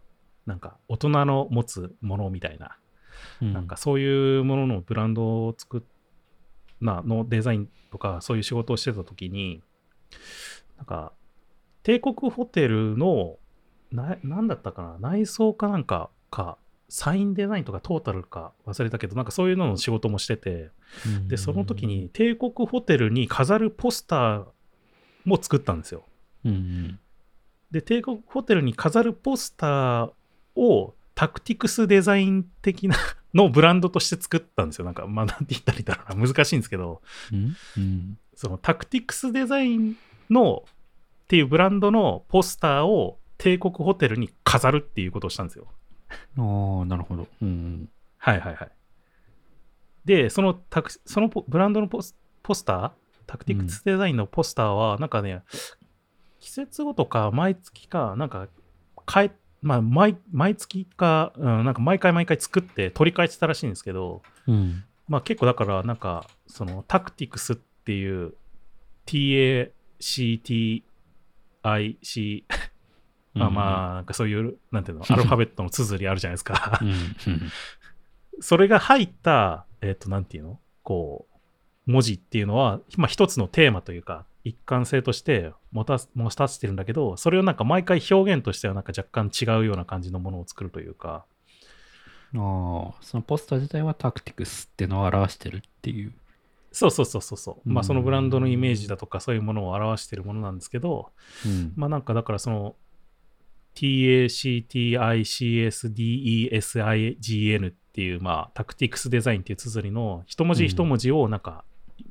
なんか大人の持つものみたいな、うんなんかそういうもののブランドを作っなのデザインとかそういう仕事をしてた時になんか帝国ホテルのななんだったかな内装かなんかかサインデザインとかトータルか忘れたけどなんかそういうのの仕事もしててうん。でその時に帝国ホテルに飾るポスターも作ったんですよ。うん。で帝国ホテルに飾るポスターをタクティクスデザイン的なのブランドとして作ったんですよ。なんか、まあ、なんて言ったらいいんだろうな。難しいんですけど、うん？うんそのタクティクスデザインのっていうブランドのポスターを帝国ホテルに飾るっていうことをしたんですよ。ああなるほどうんはいはいはい。で、そのタクそのポブランドのポスポスター、タクティクスデザインのポスターは、なんかね、季節ごとか毎月か、なんか変え、まあ毎、毎月か、うん、なんか毎回毎回作って取り替えてたらしいんですけど、うん。まあ結構だから、なんか、そのタクティクスっていう TACTIC、まあまあ、なんかそういう、なんていうの、*laughs* アルファベットの綴りあるじゃないですか。それが入った、えっ、と、なんていうのこう、文字っていうのは、まあ一つのテーマというか、一貫性として持たす持たせてるんだけど、それをなんか毎回表現としてはなんか若干違うような感じのものを作るというか、ああそのポスター自体はタクティクスっていうのを表してるっていう。そうそうそうそうそう。まあうんそのブランドのイメージだとかそういうものを表してるものなんですけど、うん。まあなんかだからその TACTICSDESIGN っていうまあタクティクスデザインっていう綴りの一文字一文字をなんか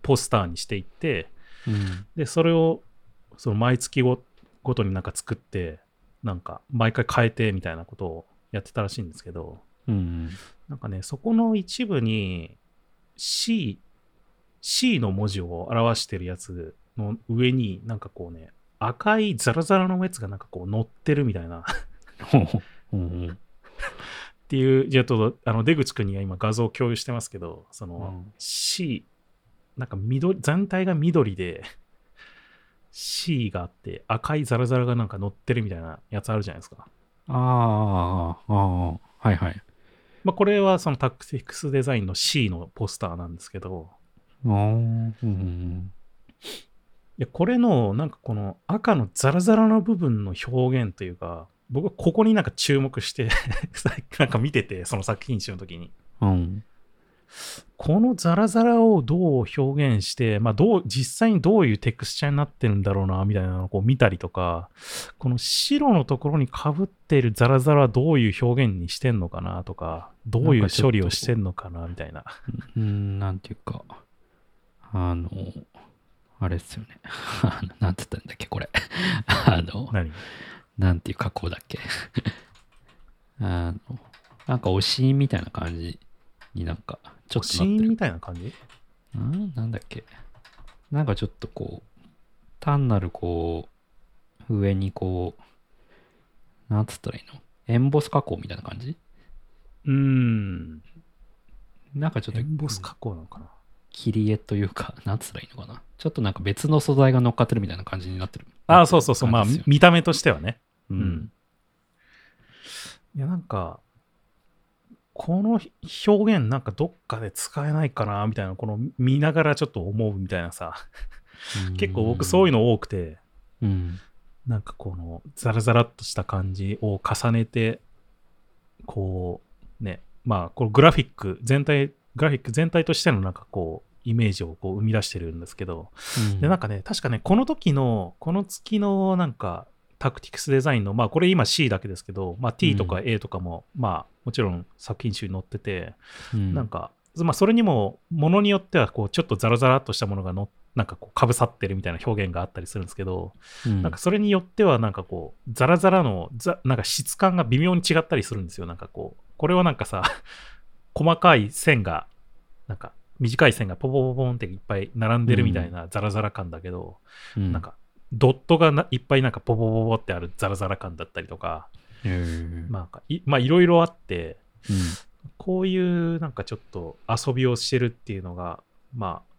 ポスターにしていって、うん。でそれをその毎月ごごとになんか作ってなんか毎回変えてみたいなことをやってたらしいんですけどうんなんかねそこの一部に C C の文字を表してるやつの上になんかこうね赤いザラザラのやつがなんかこう乗ってるみたいな。うんていうじゃあちょっとあの出口くんには今画像を共有してますけどそのうん。C なんか緑全体が緑で C があって赤いザラザラがなんか乗ってるみたいなやつあるじゃないですか。ああああはいはい。まあこれはそのタクティクスデザインの C のポスターなんですけど。ああうんうんいやこれのなんかこの赤のザラザラの部分の表現というか僕はここになんか注目して *laughs* なんか見ててその作品集の時に。うんこのザラザラをどう表現して、まあ、どう実際にどういうテクスチャーになってるんだろうなみたいなのをこう見たりとかこの白のところにかぶっているザラザラはどういう表現にしてんのかなとかどういう処理をしてんのかなみたいな。うんなんていうかあのあれっすよね。*laughs* なんて言ったんだっけこれ。*laughs* あの何？なんていう加工だっけ？*laughs* あのなんかおしんみたいな感じになんかちょっとシなってる。みたいな感じ？うん？なんだっけ？なんかちょっとこう単なるこう上にこうなんつったらいいの？エンボス加工みたいな感じ？うーん。なんかちょっとエンボス加工なのかな？切り絵というかなんつったらいいのかな？ちょっとなんか別の素材が乗っかってるみたいな感じになってる。ああそうそうそう。まあ見た目としてはね。ううんん。いやなんかこの表現なんかどっかで使えないかなみたいなこの見ながらちょっと思うみたいなさ。結構僕そういうのの多くて。うん。なんかこのザラザラっとした感じを重ねてこうねまあこのグラフィック全体グラフィック全体としてのなんかこうイメージをこう生み出してるんですけど。でなんかね確かねこの時のこの月のなんかタクティクスデザインのまあこれ今 C だけですけど、まあ、T とか A とかも、まあもちろん作品集に載ってて、なんかまあそれにもものによってはこうちょっとザラザラっとしたものがのなんかこうかぶさってるみたいな表現があったりするんですけど、なんかそれによってはなんかこうザラザラのザなんか質感が微妙に違ったりするんですよ。なんかこうこれはなんかさ *laughs* 細かい線がなんか短い線がポポポポンっていっぱい並んでるみたいなザラザラ感だけど、うん。なんかドットがないっぱいなんかポポポポってあるザラザラ感だったりとか、まあいまあいろいろあってうんこういうなんかちょっと遊びをしてるっていうのがまあ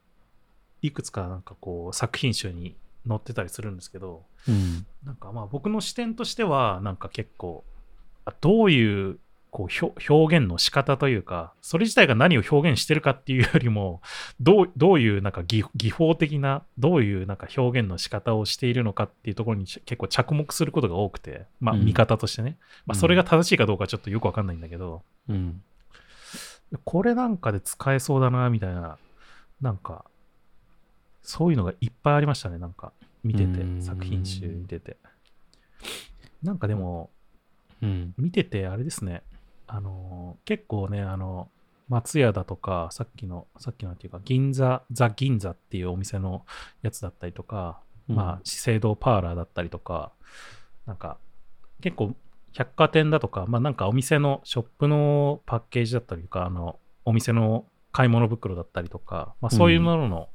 いくつかなんかこう作品集に載ってたりするんですけど、うん。なんかまあ僕の視点としては、なんか結構、あどういうこう表表現の仕方というか、それ自体が何を表現してるかっていうよりも、どうどういうなんか技技法的な、どういうなんか表現の仕方をしているのかっていうところにち結構着目することが多くて、まあうん見方としてね。まあそれが正しいかどうかちょっとよくわかんないんだけど、うん。これなんかで使えそうだな、みたいな、なんか、そういうのがいっぱいありましたね、なんか、見ててう、ん作品集見てて。なんかでも、うん。見てて、あれですね、あのー結構ね、あの、松屋だとか、さっきの、さっきのっていうか、銀座、ザ・銀座っていうお店のやつだったりとか、まあ、資生堂パーラーだったりとか、なんか、結構、百貨店だとか、まあなんかお店のショップのパッケージだったりとか、あの、お店の買い物袋だったりとか、まあそういうものの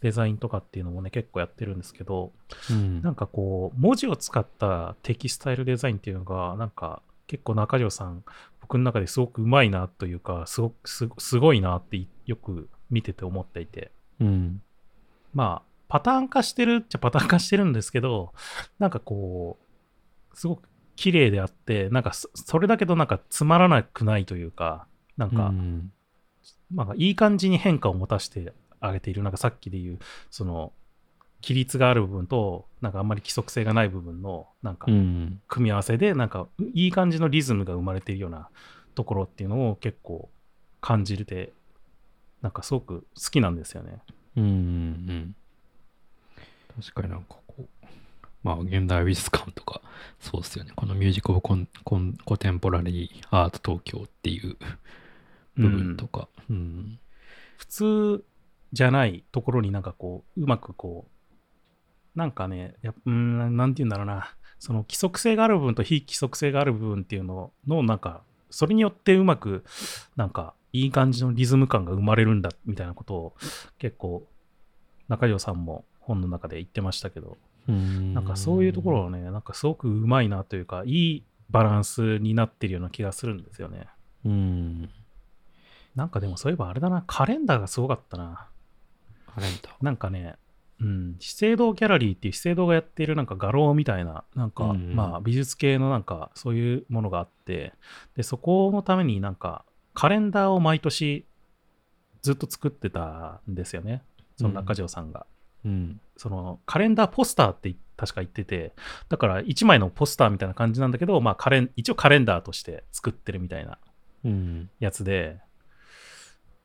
デザインとかっていうのもね、結構やってるんですけど、うん。なんかこう、文字を使ったテキスタイルデザインっていうのが、なんか結構中条さん、僕の中ですごくうまいなというか、すごくすすごいなってよく見てて思っていて、うん。まあ、パターン化してるっちゃパターン化してるんですけど、なんかこう、すごく綺麗であって、なんかそそれだけどなんかつまらなくないというか、なんか、うんまあ、いい感じに変化を持たせてあげている、なんかさっきで言う、その、規律がある部分と、なんかあんまり規則性がない部分の、なんかう、ん。組み合わせで、なんか、いい感じのリズムが生まれているようなところっていうのを結構感じれて、なんかすごく好きなんですよね。うん。うん。確かになんかこう、まあ、現代美術館とか、そうですよね。このミュージック・オブコンコンコテンポラリー・アート東京っていう部分とか。うん。普通じゃないところになんかこう、うまくこう、なんかね、やうーん、なんて言うんだろうな、その規則性がある部分と非規則性がある部分っていうのの、なんか、それによってうまく、なんか、いい感じのリズム感が生まれるんだ、みたいなことを、結構、中条さんも本の中で言ってましたけど、うんなんかそういうところはね、なんかすごくうまいなというか、いいバランスになってるような気がするんですよね。うん。なんかでもそういえばあれだな、カレンダーがすごかったな。カレンダー。なんかね、うん、資生堂ギャラリーっていう資生堂がやっているなんか画廊みたいな、なんか、うんまあ美術系のなんかそういうものがあって、で、そこのためになんかカレンダーを毎年ずっと作ってたんですよね。その中条さんが。うん。そのカレンダーポスターって確か言ってて、だから1枚のポスターみたいな感じなんだけど、まあカレン、一応カレンダーとして作ってるみたいなうん。やつで、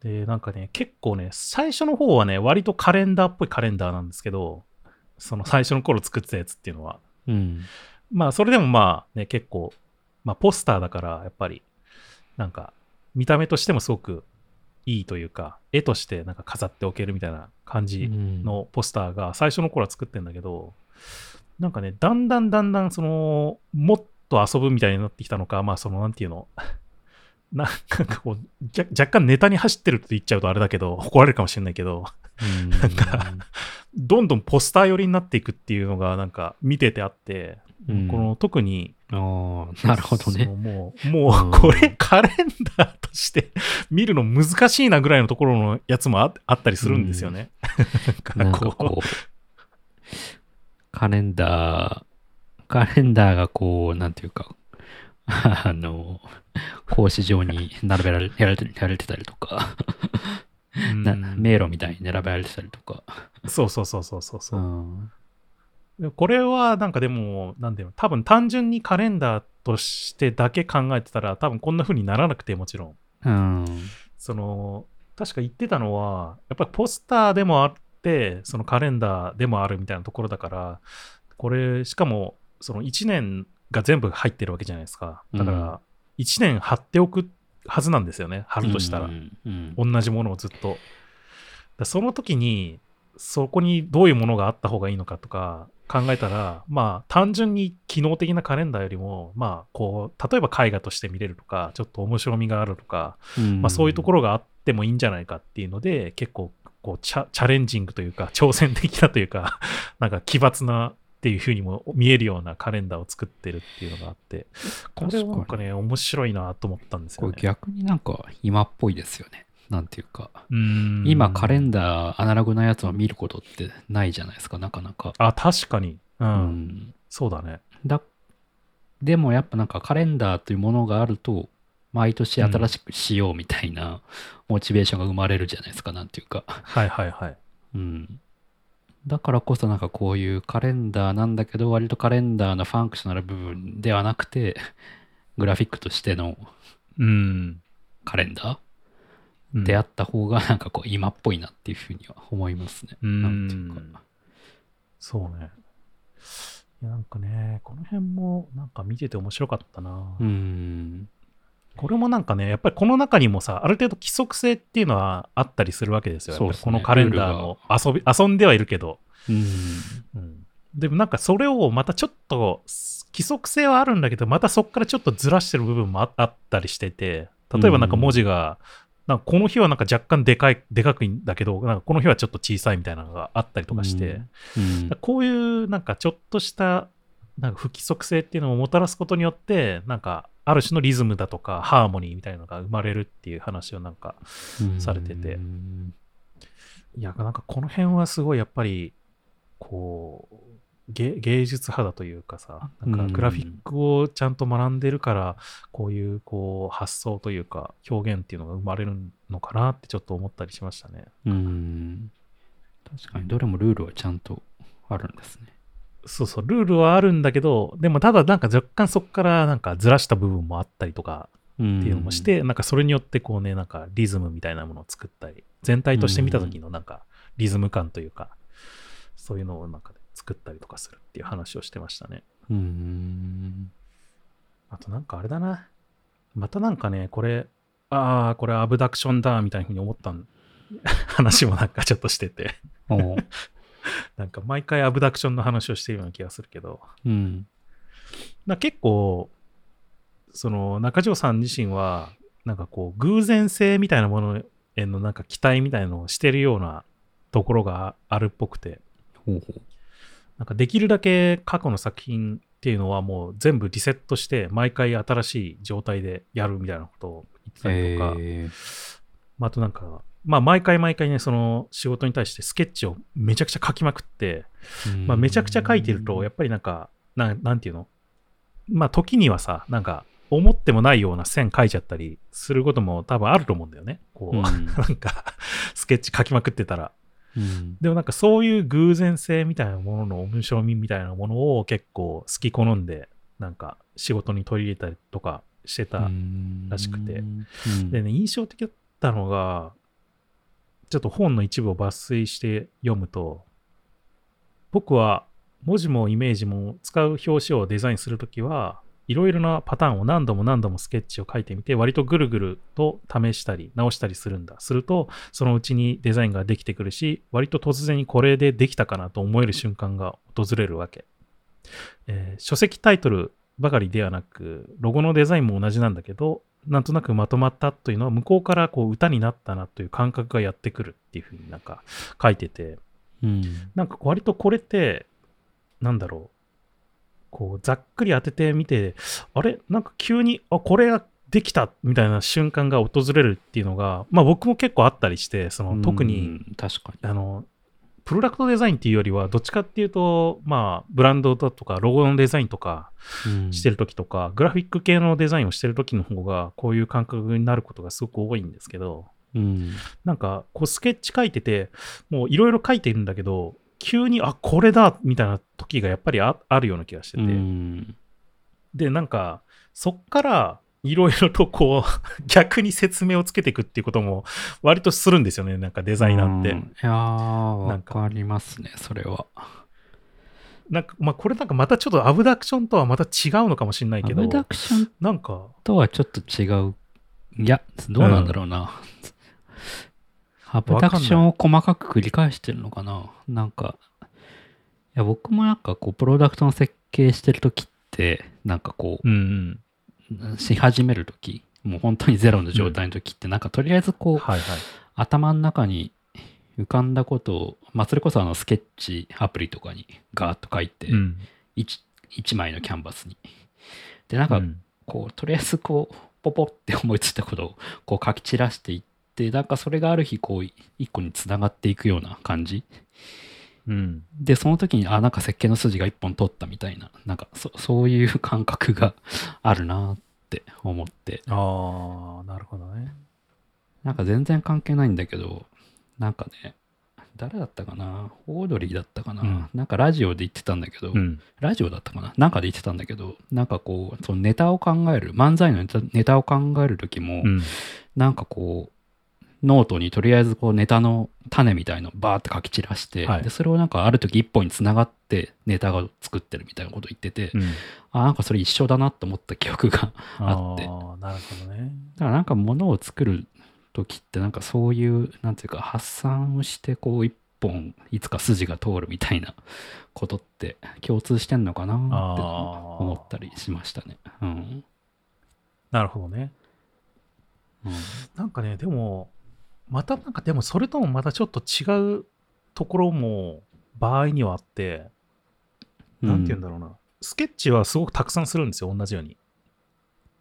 で、なんかね、結構ね、最初の方はね、割とカレンダーっぽいカレンダーなんですけど、その最初の頃作ってたやつっていうのは。うん。まあ、それでもまあね、結構、まあ、ポスターだから、やっぱり、なんか、見た目としてもすごくいいというか、絵としてなんか飾っておけるみたいな感じのポスターが最初の頃は作ってんだけど、なんかね、だんだんだんだん、その、もっと遊ぶみたいになってきたのか、まあ、その、なんていうの、ななんかこう、若干ネタに走ってるって言っちゃうとあれだけど、怒られるかもしれないけど、うん。なんかどんどんポスター寄りになっていくっていうのが、なんか見ててあって、うんこの特に、ああ、なるほどね。もう、もうこれカレンダーとして *laughs* 見るの難しいなぐらいのところのやつもああったりするんですよね。なんかこう、カレンダー、カレンダーがこう、なんていうか、*laughs* あの、格子状に並べられやられてやられてたりとか、迷路みたいに並べられてたりとか。そうそうそうそうそうそうう。んこれはなんかでも、なんていうの、多分単純にカレンダーとしてだけ考えてたら、多分こんな風にならなくてもちろん。うん。その、確か言ってたのは、やっぱりポスターでもあって、そのカレンダーでもあるみたいなところだから、これ、しかも、その1年が全部入ってるわけじゃないですか。だかうんら、1年貼っておくはずなんですよね、貼るとしたら。うんうん同じものをずっと。だその時に、そこにどういうものがあった方がいいのかとか考えたら、まあ、単純に機能的なカレンダーよりも、まあ、こう、例えば絵画として見れるとか、ちょっと面白みがあるとか、うんまあ、そういうところがあってもいいんじゃないかっていうので、結構、こうチャ、チャレンジングというか、挑戦的なというか、*laughs* なんか奇抜なっていう風にも見えるようなカレンダーを作ってるっていうのがあって、これはなんかね、面白いなと思ったんですよね。これ逆になんか今っぽいですよね。なんていうか、うん今カレンダーアナログなやつを見ることってないじゃないですか、なかなか。あ、確かに。うん。うんそうだね。だでもやっぱなんかカレンダーというものがあると、毎年新しくしようみたいなモチベーションが生まれるじゃないですか、なんていうか。はいはいはい。うん。だからこそなんかこういうカレンダーなんだけど、割とカレンダーのファンクショナル部分ではなくて、*laughs* グラフィックとしてのうん。カレンダーうんであった方がなんかこう今っぽいなっていうふうには思いますね。うんなんていうか。そうね。いやなんかね、この辺もなんか見てて面白かったな。うん。これもなんかね、やっぱりこの中にもさ、ある程度規則性っていうのはあったりするわけですよ。すね。このカレンダーの遊び、遊んではいるけど。うん。うん。でもなんかそれをまたちょっと規則性はあるんだけど、またそこからちょっとずらしてる部分もああったりしてて、例えばなんか文字が、なんかこの日はなんか若干でかい、でかくいんだけど、なんかこの日はちょっと小さいみたいなのがあったりとかして、うん、こういうなんかちょっとしたなんか不規則性っていうのをもたらすことによって、なんかある種のリズムだとかハーモニーみたいなのが生まれるっていう話をなんか、うんされてていや、なんかこの辺はすごいやっぱり、こう、芸芸術派だというかさ、なんかうんグラフィックをちゃんと学んでるから、こういうこう発想というか表現っていうのが生まれるのかなってちょっと思ったりしましたね。うん。確かに、どれもルールはちゃんとあるんですね。そうそう、ルールはあるんだけど、でもただなんか若干そこからなんかずらした部分もあったりとかっていうのもして、なんかそれによってこうね、なんかリズムみたいなものを作ったり、全体として見た時のなんかリズム感というか、そういうのをなんかで作ったりとかするっていう話をしてましたね。うん。あとなんかあれだな。またなんかね、これ、ああ、これアブダクションだ、みたいなふうに思ったん *laughs* 話もなんかちょっとしてて、*laughs* なんか毎回アブダクションの話をしてるような気がするけど、うん。な結構、その中条さん自身は、なんかこう、偶然性みたいなものへのなんか期待みたいなのをしてるようなところがあるっぽくて、ほうほう。なんかできるだけ過去の作品っていうのはもう全部リセットして、毎回新しい状態でやるみたいなことを言ってたりとか、えまああとなんか、まあ毎回毎回ね、その仕事に対してスケッチをめちゃくちゃ書きまくって、ーまあ、めちゃくちゃ書いてると、やっぱりなんか、ななんていうの？まあ、時にはさ、なんか、思ってもないような線書いちゃったりすることも多分あると思うんだよね。こう、うん。*laughs* なんか、スケッチ書きまくってたら。うん。でもなんかそういう偶然性みたいなものの面白みみたいなものを結構好き好んで、なんか仕事に取り入れたりとかしてた。らしくて。うん。でね、印象的だったのが、ちょっと本の一部を抜粋して読むと、僕は文字もイメージも使う表紙をデザインするときは、いろいろなパターンを何度も何度もスケッチを書いてみて、割とぐるぐると試したり直したりするんだ。すると、そのうちにデザインができてくるし、割と突然にこれでできたかなと思える瞬間が訪れるわけ。えー書籍タイトルばかりではなく、ロゴのデザインも同じなんだけど、なんとなくまとまったというのは、向こうからこう歌になったなという感覚がやってくるっていうふうになんか書いてて、うん。なんか割とこれって、なんだろう、こうざっくり当ててみて、あれ？なんか急に、あ、これができたみたいな瞬間が訪れるっていうのが、まあ僕も結構あったりして、その特に、うん確かあの、プロダクトデザインっていうよりは、どっちかっていうと、まあ、ブランドだとか、ロゴのデザインとかにしてるときとか、グラフィック系のデザインをしてるときの方が、こういう感覚になることがすごく多いんですけど、うん。なんか、こう、スケッチ書いてて、もういろいろ書いてるんだけど、急に、あ、これだみたいな時がやっぱりああるような気がしてて、うん。で、なんか、そっから、いろいろとこう、*laughs* 逆に説明をつけていくっていうことも、割とするんですよね、なんかデザイナーって。うんいやー、わかかりますね、それは。なんか、まあ、これなんかまたちょっとアブダクションとはまた違うのかもしれないけど、アブダクションなんか、とはちょっと違う。いや、どうなんだろうな。*laughs* アブダクションを細かく繰り返してるのかななんか、いや、僕もなんかこう、プロダクトの設計してるときって、なんかこうんうん。う、し始めるとき、もう本当にゼロの状態のときって、なんかとりあえずこう、はいはい。頭の中に浮かんだことを、まあ、それこそあのスケッチアプリとかにガーッと書いて、うん。一一枚のキャンバスに。で、なんかうんこう、とりあえずこう、ポポって思いついたことをこう書き散らしていっでなんかそれがある日こう一個につながっていくような感じうん。でその時にあなんか設計の筋が一本通ったみたいななんかそそういう感覚が *laughs* あるなって思ってああ、なるほどね。なんか全然関係ないんだけどなんかね誰だったかな？オードリーだったかな、うんなんかラジオで言ってたんだけど、うん。ラジオだったかな？なんかで言ってたんだけどなんかこうそのネタを考える漫才のネタネタを考える時も、うん。なんかこうノートにとりあえずこうネタの種みたいのバーって書き散らして、はいでそれをなんかある時一本につながってネタが作ってるみたいなこと言ってて、うん。あなんかそれ一緒だなと思った記憶が *laughs* あってなるほどね。だからなんか物を作る時ってなんかそういうなんていうか発散をしてこう一本いつか筋が通るみたいなことって共通してんのかなって思ったりしましたね。うん。なるほどね。うんなんかね、でも、またなんかでもそれともまたちょっと違うところも場合にはあって、なんて言うんだろうな。スケッチはすごくたくさんするんですよ、同じように。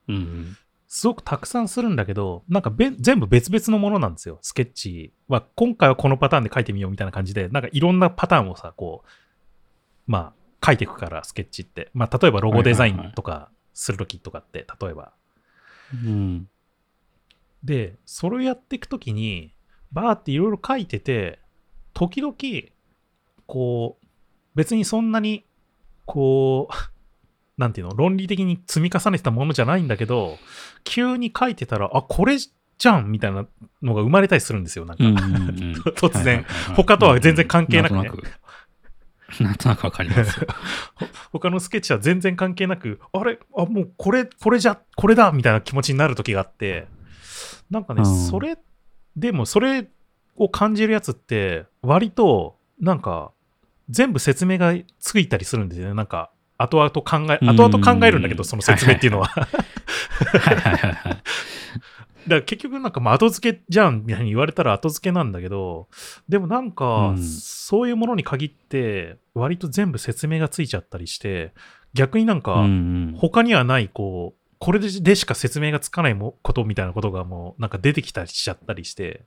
うん。すごくたくさんするんだけど、なんかべ全部別々のものなんですよ、スケッチは。今回はこのパターンで書いてみようみたいな感じで、なんかいろんなパターンをさ、こう、まあ、書いていくから、スケッチって。まあ、例えばロゴデザインとかするときとかって、例えば。うん。で、それをやっていくときに、バーっていろいろ書いてて、時々、こう、別にそんなに、こう、*laughs* なんていうの、論理的に積み重ねてたものじゃないんだけど、急に書いてたら、あ、これじゃんみたいなのが生まれたりするんですよ、なんか。うんうんうん。*laughs* 突然、はいはいはいはい。他とは全然関係なく。ねんとなく。なんとなくわかります。よ。*laughs* 他のスケッチは全然関係なく、あれ？あ、もうこれ、これじゃ、これだ！みたいな気持ちになる時があって、なんかね、うんそれ、でもそれを感じるやつって、割と、なんか、全部説明がついたりするんですよね。なんか、後々考え、うん後々考えるんだけど、その説明っていうのは。*laughs* だか。ら結局なんか、まあ後付けじゃんみたいに言われたら後付けなんだけど、でもなんか、うんそういうものに限って、割と全部説明がついちゃったりして、逆になんか、他にはない、こう、これでしか説明がつかないもことみたいなことがもう、なんか出てきたりしちゃったりして、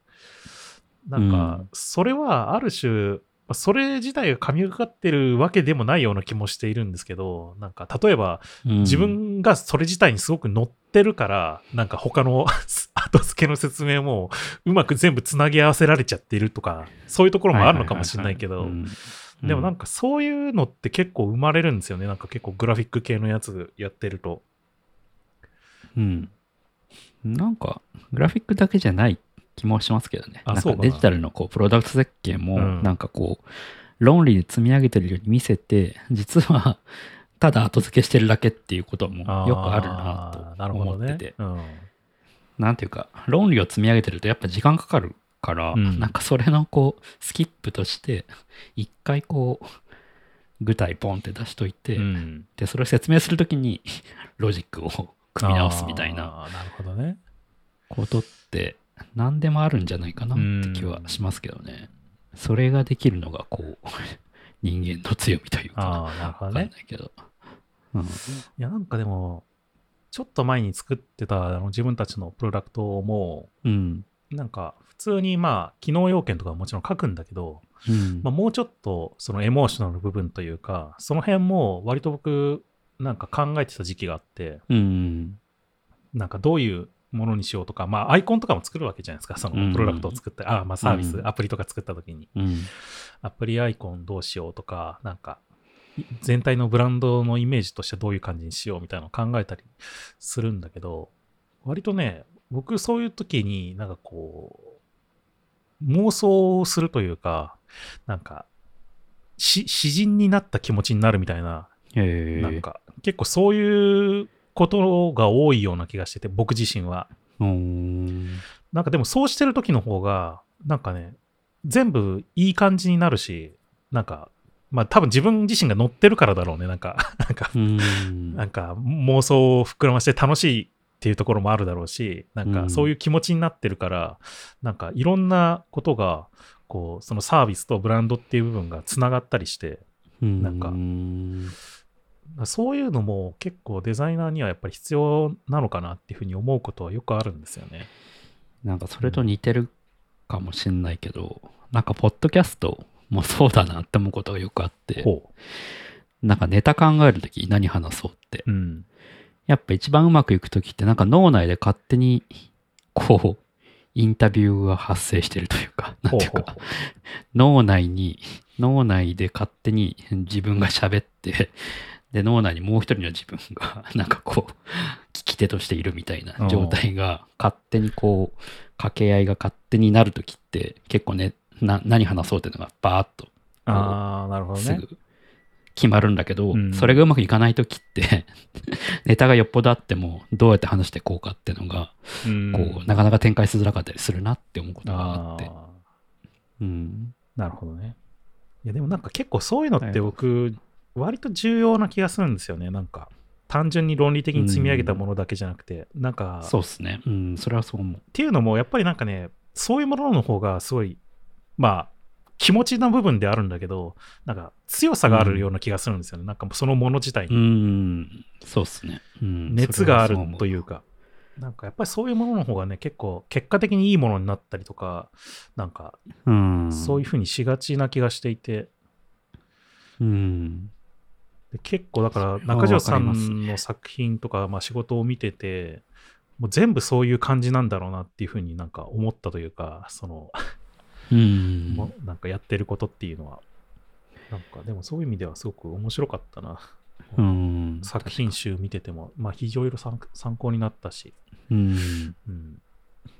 なんかうん、それはある種、まあそれ自体が神がかってるわけでもないような気もしているんですけど、なんか、例えば、うん。自分がそれ自体にすごく乗ってるから、なんか他の *laughs* 後付けの説明もうまく全部つなぎ合わせられちゃっているとか、そういうところもあるのかもしれないけど、でもなんかそういうのって結構生まれるんですよね。なんか結構グラフィック系のやつやってると。うん。なんか、グラフィックだけじゃない気もしますけどね。なんかデジタルのこうプロダクト設計も、うんなんかこう、論理で積み上げてるように見せて、実は、ただ後付けしてるだけっていうこともよくあるなと思ってて。うんなんていうか、論理を積み上げてるとやっぱ時間かかるから、うんなんかそれのこう、スキップとして、一回こう、具体ポンって出しといて、うんで、それを説明するときに、ロジックを組み直すみたいなあーなるほどね。ことって、何でもあるんじゃないかなって気はしますけどね。それができるのが、こう、*laughs* 人間の強みというか、ああ、なるほわかん。ないけど。うん。いや、なんかでも、ちょっと前に作ってたあの自分たちのプロダクトも、うん。なんか普通にまあ、機能要件とかももちろん書くんだけど、うん。まあ、もうちょっとそのエモーショナルの部分というか、その辺も割と僕、なんか考えてた時期があって、うん。なんかどういうものにしようとか、まあアイコンとかも作るわけじゃないですか、そのプロダクトを作って、ああまあサービス、うんアプリとか作った時に、うん。アプリアイコンどうしようとか、なんかい全体のブランドのイメージとしてどういう感じにしようみたいなのを考えたりするんだけど、割とね、僕そういう時になんかこう、妄想をするというか、なんか、し詩人になった気持ちになるみたいなへえ。なんか、結構そういうことが多いような気がしてて、僕自身は。うーん。なんかでもそうしてる時の方が、なんかね、全部いい感じになるし、なんか、まあ多分自分自身が乗ってるからだろうね、なんか、*laughs* なんかう、ん。なんか妄想を膨らまして楽しいっていうところもあるだろうし、なんうんかそういう気持ちになってるから、なんかいろんなことが、こう、そのサービスとブランドっていう部分がつながったりして、なんかうんそういうのも結構デザイナーにはやっぱり必要なのかなっていうふうに思うことはよくあるんですよね。なんかそれと似てるかもしんないけど、なんかポッドキャストもそうだなって思うことがよくあって、ほなんかネタ考えるとき何話そうってう。、うん。やっぱ一番うまくいくときってなんか脳内で勝手にこう、インタビューが発生してるというか、なんていうか脳内に、脳内で勝手に自分が喋って、で、脳内にもう一人の自分が、*laughs* なんかこう、聞き手としているみたいな状態が、勝手にこう、掛け合いが勝手になるときって、結構ね、な何話そうっていうのがバーッとああ、なるほどね。すぐ決まるんだけど、うんそれがうまくいかないときって、*laughs* ネタがよっぽどあっても、どうやって話していこうかっていうのが、うんこう、なかなか展開しづらかったりするなって思うことがあって。あうん。ーなるほどね。いや、でもなんか結構そういうのって僕、割と重要な気がするんですよね。なんか、単純に論理的に積み上げたものだけじゃなくて、なんか、そうっすね。うん、それはそう思う。っていうのも、やっぱりなんかね、そういうものの方がすごい、まあ、気持ちの部分であるんだけど、なんか強さがあるような気がするんですよね。なんかそのもの自体うにん、そうっすね。うん、熱があるとう。いうか、なんかやっぱりそういうものの方がね、結構結果的にいいものになったりとか、なんかうん、そういうふうにしがちな気がしていて、うん。で結構だから中条さんの作品とか、まあ、仕事を見ててもう全部そういう感じなんだろうなっていうふうになんか思ったというかその、うん。*laughs* なんかやってることっていうのはなんかでもそういう意味ではすごく面白かったな、うん。作品集見てても、まあ、非常に参参考になったし、うん。うん、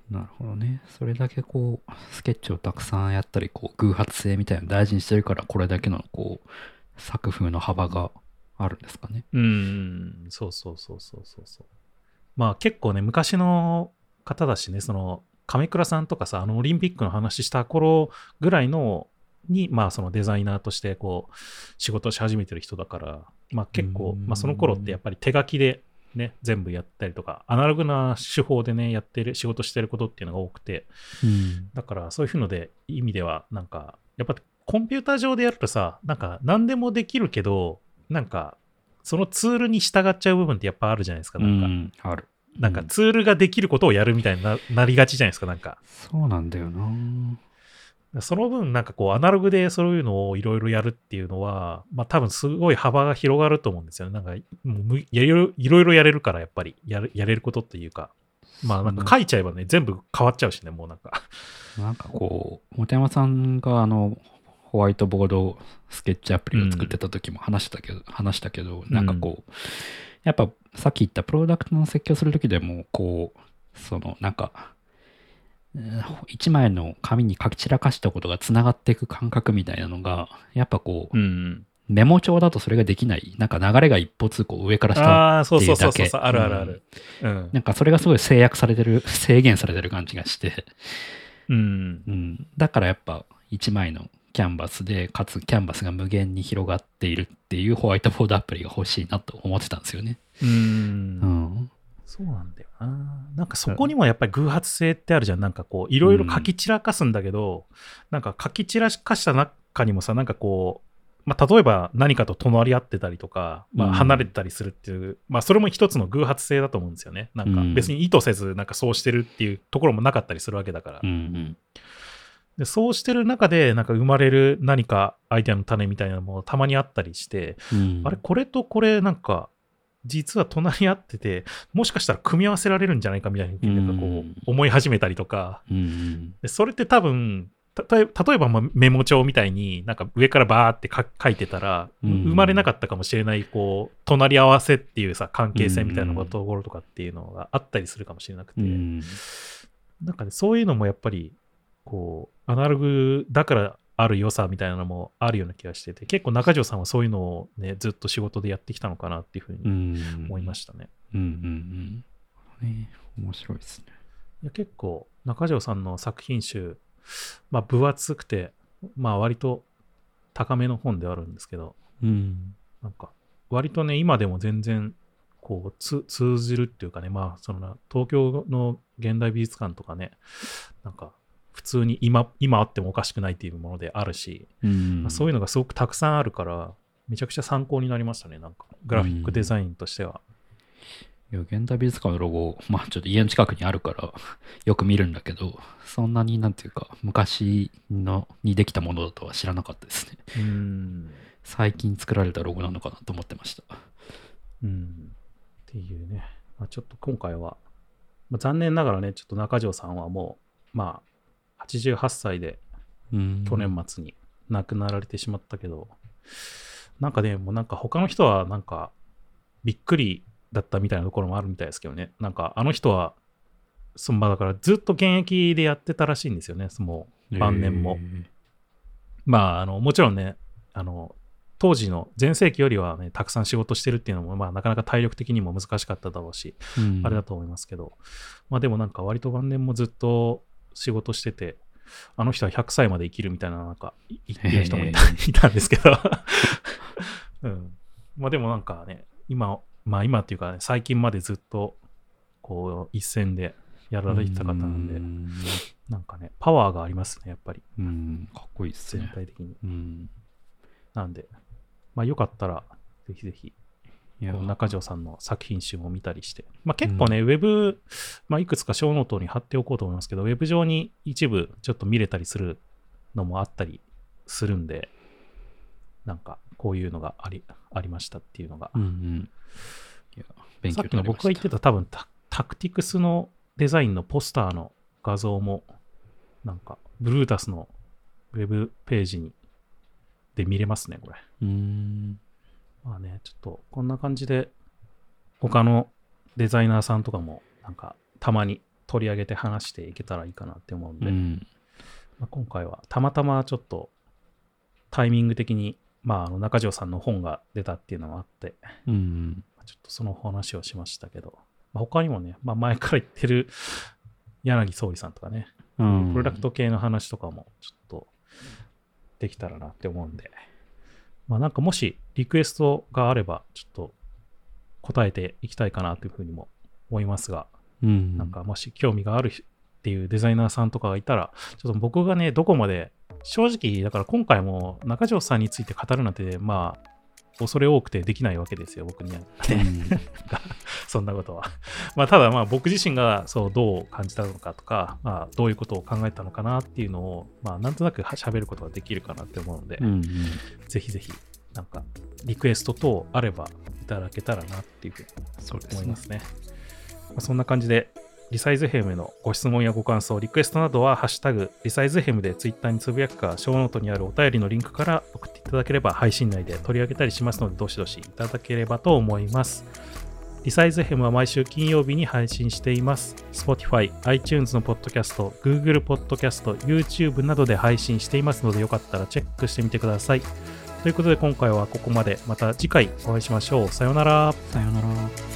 なるほどね。それだけこう、スケッチをたくさんやったり、こう、偶発性みたいなのを大事にしてるから、これだけの、こう、作風の幅があるんですかね。うん、そうそうそうそうそうそう。まあ結構ね、昔の方だしね、その亀倉さんとかさ、あのオリンピックの話した頃ぐらいのに、まあそのデザイナーとしてこう仕事をし始めてる人だから、まあ結構、うんまあその頃ってやっぱり手書きでね、全部やったりとか、アナログな手法でね、やってる、仕事してることっていうのが多くて、うん。だからそういうので意味ではなんかやっぱコンピューター上でやるとさなんか何でもできるけどなんかそのツールに従っちゃう部分ってやっぱあるじゃないですかなんか、うん、ある。なんかツールができることをやるみたいにな *laughs* なりがちじゃないですかなんか。そうなんだよな。その分なんかこうアナログでそういうのをいろいろやるっていうのはまあ多分すごい幅が広がると思うんですよね。なんかもうむいろいろいろいろやれるからやっぱりやるやれることっていうか。まあなんか書いちゃえばね全部変わっちゃうしねもうなんか。なんかこう、本山さんがあの、ホワイトボードスケッチアプリを作ってた時も話したけど、話したけど、なんかこう、やっぱさっき言ったプロダクトの設計をする時でも、こう、そのなんか、うん一枚の紙に書き散らかしたことがつながっていく感覚みたいなのが、やっぱこう、うんメモ帳だとそれができない、なんか流れが一歩通行上から下ああ、そうそうそうっていう。うだけあるあるある。うん。なんかそれがすごい制約されてる、制限されてる感じがして、うん。うん、だからやっぱ1枚のキャンバスで、かつキャンバスが無限に広がっているっていうホワイトボードアプリが欲しいなと思ってたんですよね。う。うんん。そうなんだよな。なんかそこにもやっぱり偶発性ってあるじゃん。なんかこう、いろいろ書き散らかすんだけど、なんか書き散らかした中にもさ、なんかこう、まあ、例えば何かと隣り合ってたりとか、まあ、うん離れてたりするっていう、まあ、それも一つの偶発性だと思うんですよね。なんかうん別に意図せず、なんかそうしてるっていうところもなかったりするわけだから。うんうん。でそうしてる中で、なんか生まれる何かアイデアの種みたいなのもたまにあったりして、うん。あれ、これとこれなんか、実は隣り合ってて、もしかしたら組み合わせられるんじゃないかみたいななんかこう思い始めたりとか、うんうん。でそれって多分、例えばまあメモ帳みたいになんか上からバーってか書いてたら、うん生まれなかったかもしれないこう隣り合わせっていうさ関係性みたいなところとかっていうのがあったりするかもしれなくて、うん。なんかねそういうのもやっぱりこうアナログだからある良さみたいなのもあるような気がしてて結構中条さんはそういうのをねずっと仕事でやってきたのかなっていうふううにん思いましたね。うんうんうん。ね面白いですね。いや結構中条さんの作品集、まあ、分厚くて、まあ、割と高めの本ではあるんですけどうん。なんか割とね今でも全然こうつ通じるっていうかねまあそのな東京の現代美術館とかねなんか普通に今今あってもおかしくないっていうものであるし、うんまあそういうのがすごくたくさんあるからめちゃくちゃ参考になりましたねなんかグラフィックデザインとしては。いや、現代美術館のロゴ、まあちょっと家の近くにあるから、よく見るんだけど、そんなになんていうか、昔のにできたものだとは知らなかったですね。うん。最近作られたロゴなのかなと思ってました。うん。っていうね。まあ、ちょっと今回は、まあ、残念ながらね、ちょっと中条さんはもう、まあ、88歳でうん。去年末に亡くなられてしまったけど、なんかね、もうなんか他の人はなんかびっくりだったみたいなところもあるみたいですけどね。なんかあの人は、そのまあだからずっと現役でやってたらしいんですよね、もう晩年も。へー。まあ、あの、もちろんね、あの、当時の全盛期よりはね、たくさん仕事してるっていうのも、まあ、なかなか体力的にも難しかっただろうし、うん。あれだと思いますけど、まあでもなんか割と晩年もずっと仕事してて、あの人は100歳まで生きるみたいな、なんかい言ってる人もいたへいたんですけど、*laughs* うん。まあでもなんかね、今、まあ今っていうか、ね、最近までずっと、こう、一戦でやられてた方なんで、うんなんかね、パワーがありますね、やっぱり、うん、かっこいいです全ね。体的に。うん。なんで、まあよかったら、ぜひぜひ、仲條さんの作品集も見たりして、まあ、結構ね、ウェブ、まあ、いくつかショーノートに貼っておこうと思いますけど、ウェブ上に一部ちょっと見れたりするのもあったりするんで、なんかこういうのがありありましたっていうのが、うんうん。いや、勉さっきの僕が言ってた多分タタクティクスのデザインのポスターの画像も、なんか、ブルータスのウェブページにで見れますね、これ。うん。まあね、ちょっとこんな感じで、他のデザイナーさんとかも、なんか、たまに取り上げて話していけたらいいかなって思うんで、うん。まあ、今回はたまたまちょっとタイミング的に、まあ、あの中条さんの本が出たっていうのもあって、うん。ちょっとその話をしましたけど、まあ、他にもね、まあ、前から言ってる柳総理さんとかね、うん。プロダクト系の話とかもちょっとできたらなって思うんで、まあなんかもしリクエストがあれば、ちょっと答えていきたいかなというふうにも思いますが、うん。なんかもし興味があるっていうデザイナーさんとかがいたら、ちょっと僕がね、どこまで、正直、だから今回も中条さんについて語るなんて、まあ、恐れ多くてできないわけですよ、僕には。うん *laughs* そんなことは。まあ、ただ、まあ、僕自身がそうどう感じたのかとか、まあ、どういうことを考えたのかなっていうのを、まあ、なんとなくは喋ることができるかなって思うので、うんうん。ぜひぜひ、なんか、リクエスト等あればいただけたらなっていうふうに思いま。すね。まあ、そんな感じで、リサイズヘムへのご質問やご感想、リクエストなどは、ハッシュタグ、リサイズヘムでツイッターにつぶやくか、ショーノートにあるお便りのリンクから送っていただければ、配信内で取り上げたりしますので、どしどしいただければと思います。リサイズヘムは毎週金曜日に配信しています。Spotify、iTunes のポッドキャスト、Google ポッドキャスト、YouTube などで配信していますので、よかったらチェックしてみてください。ということで、今回はここまで。また次回お会いしましょう。さようなら。さようなら。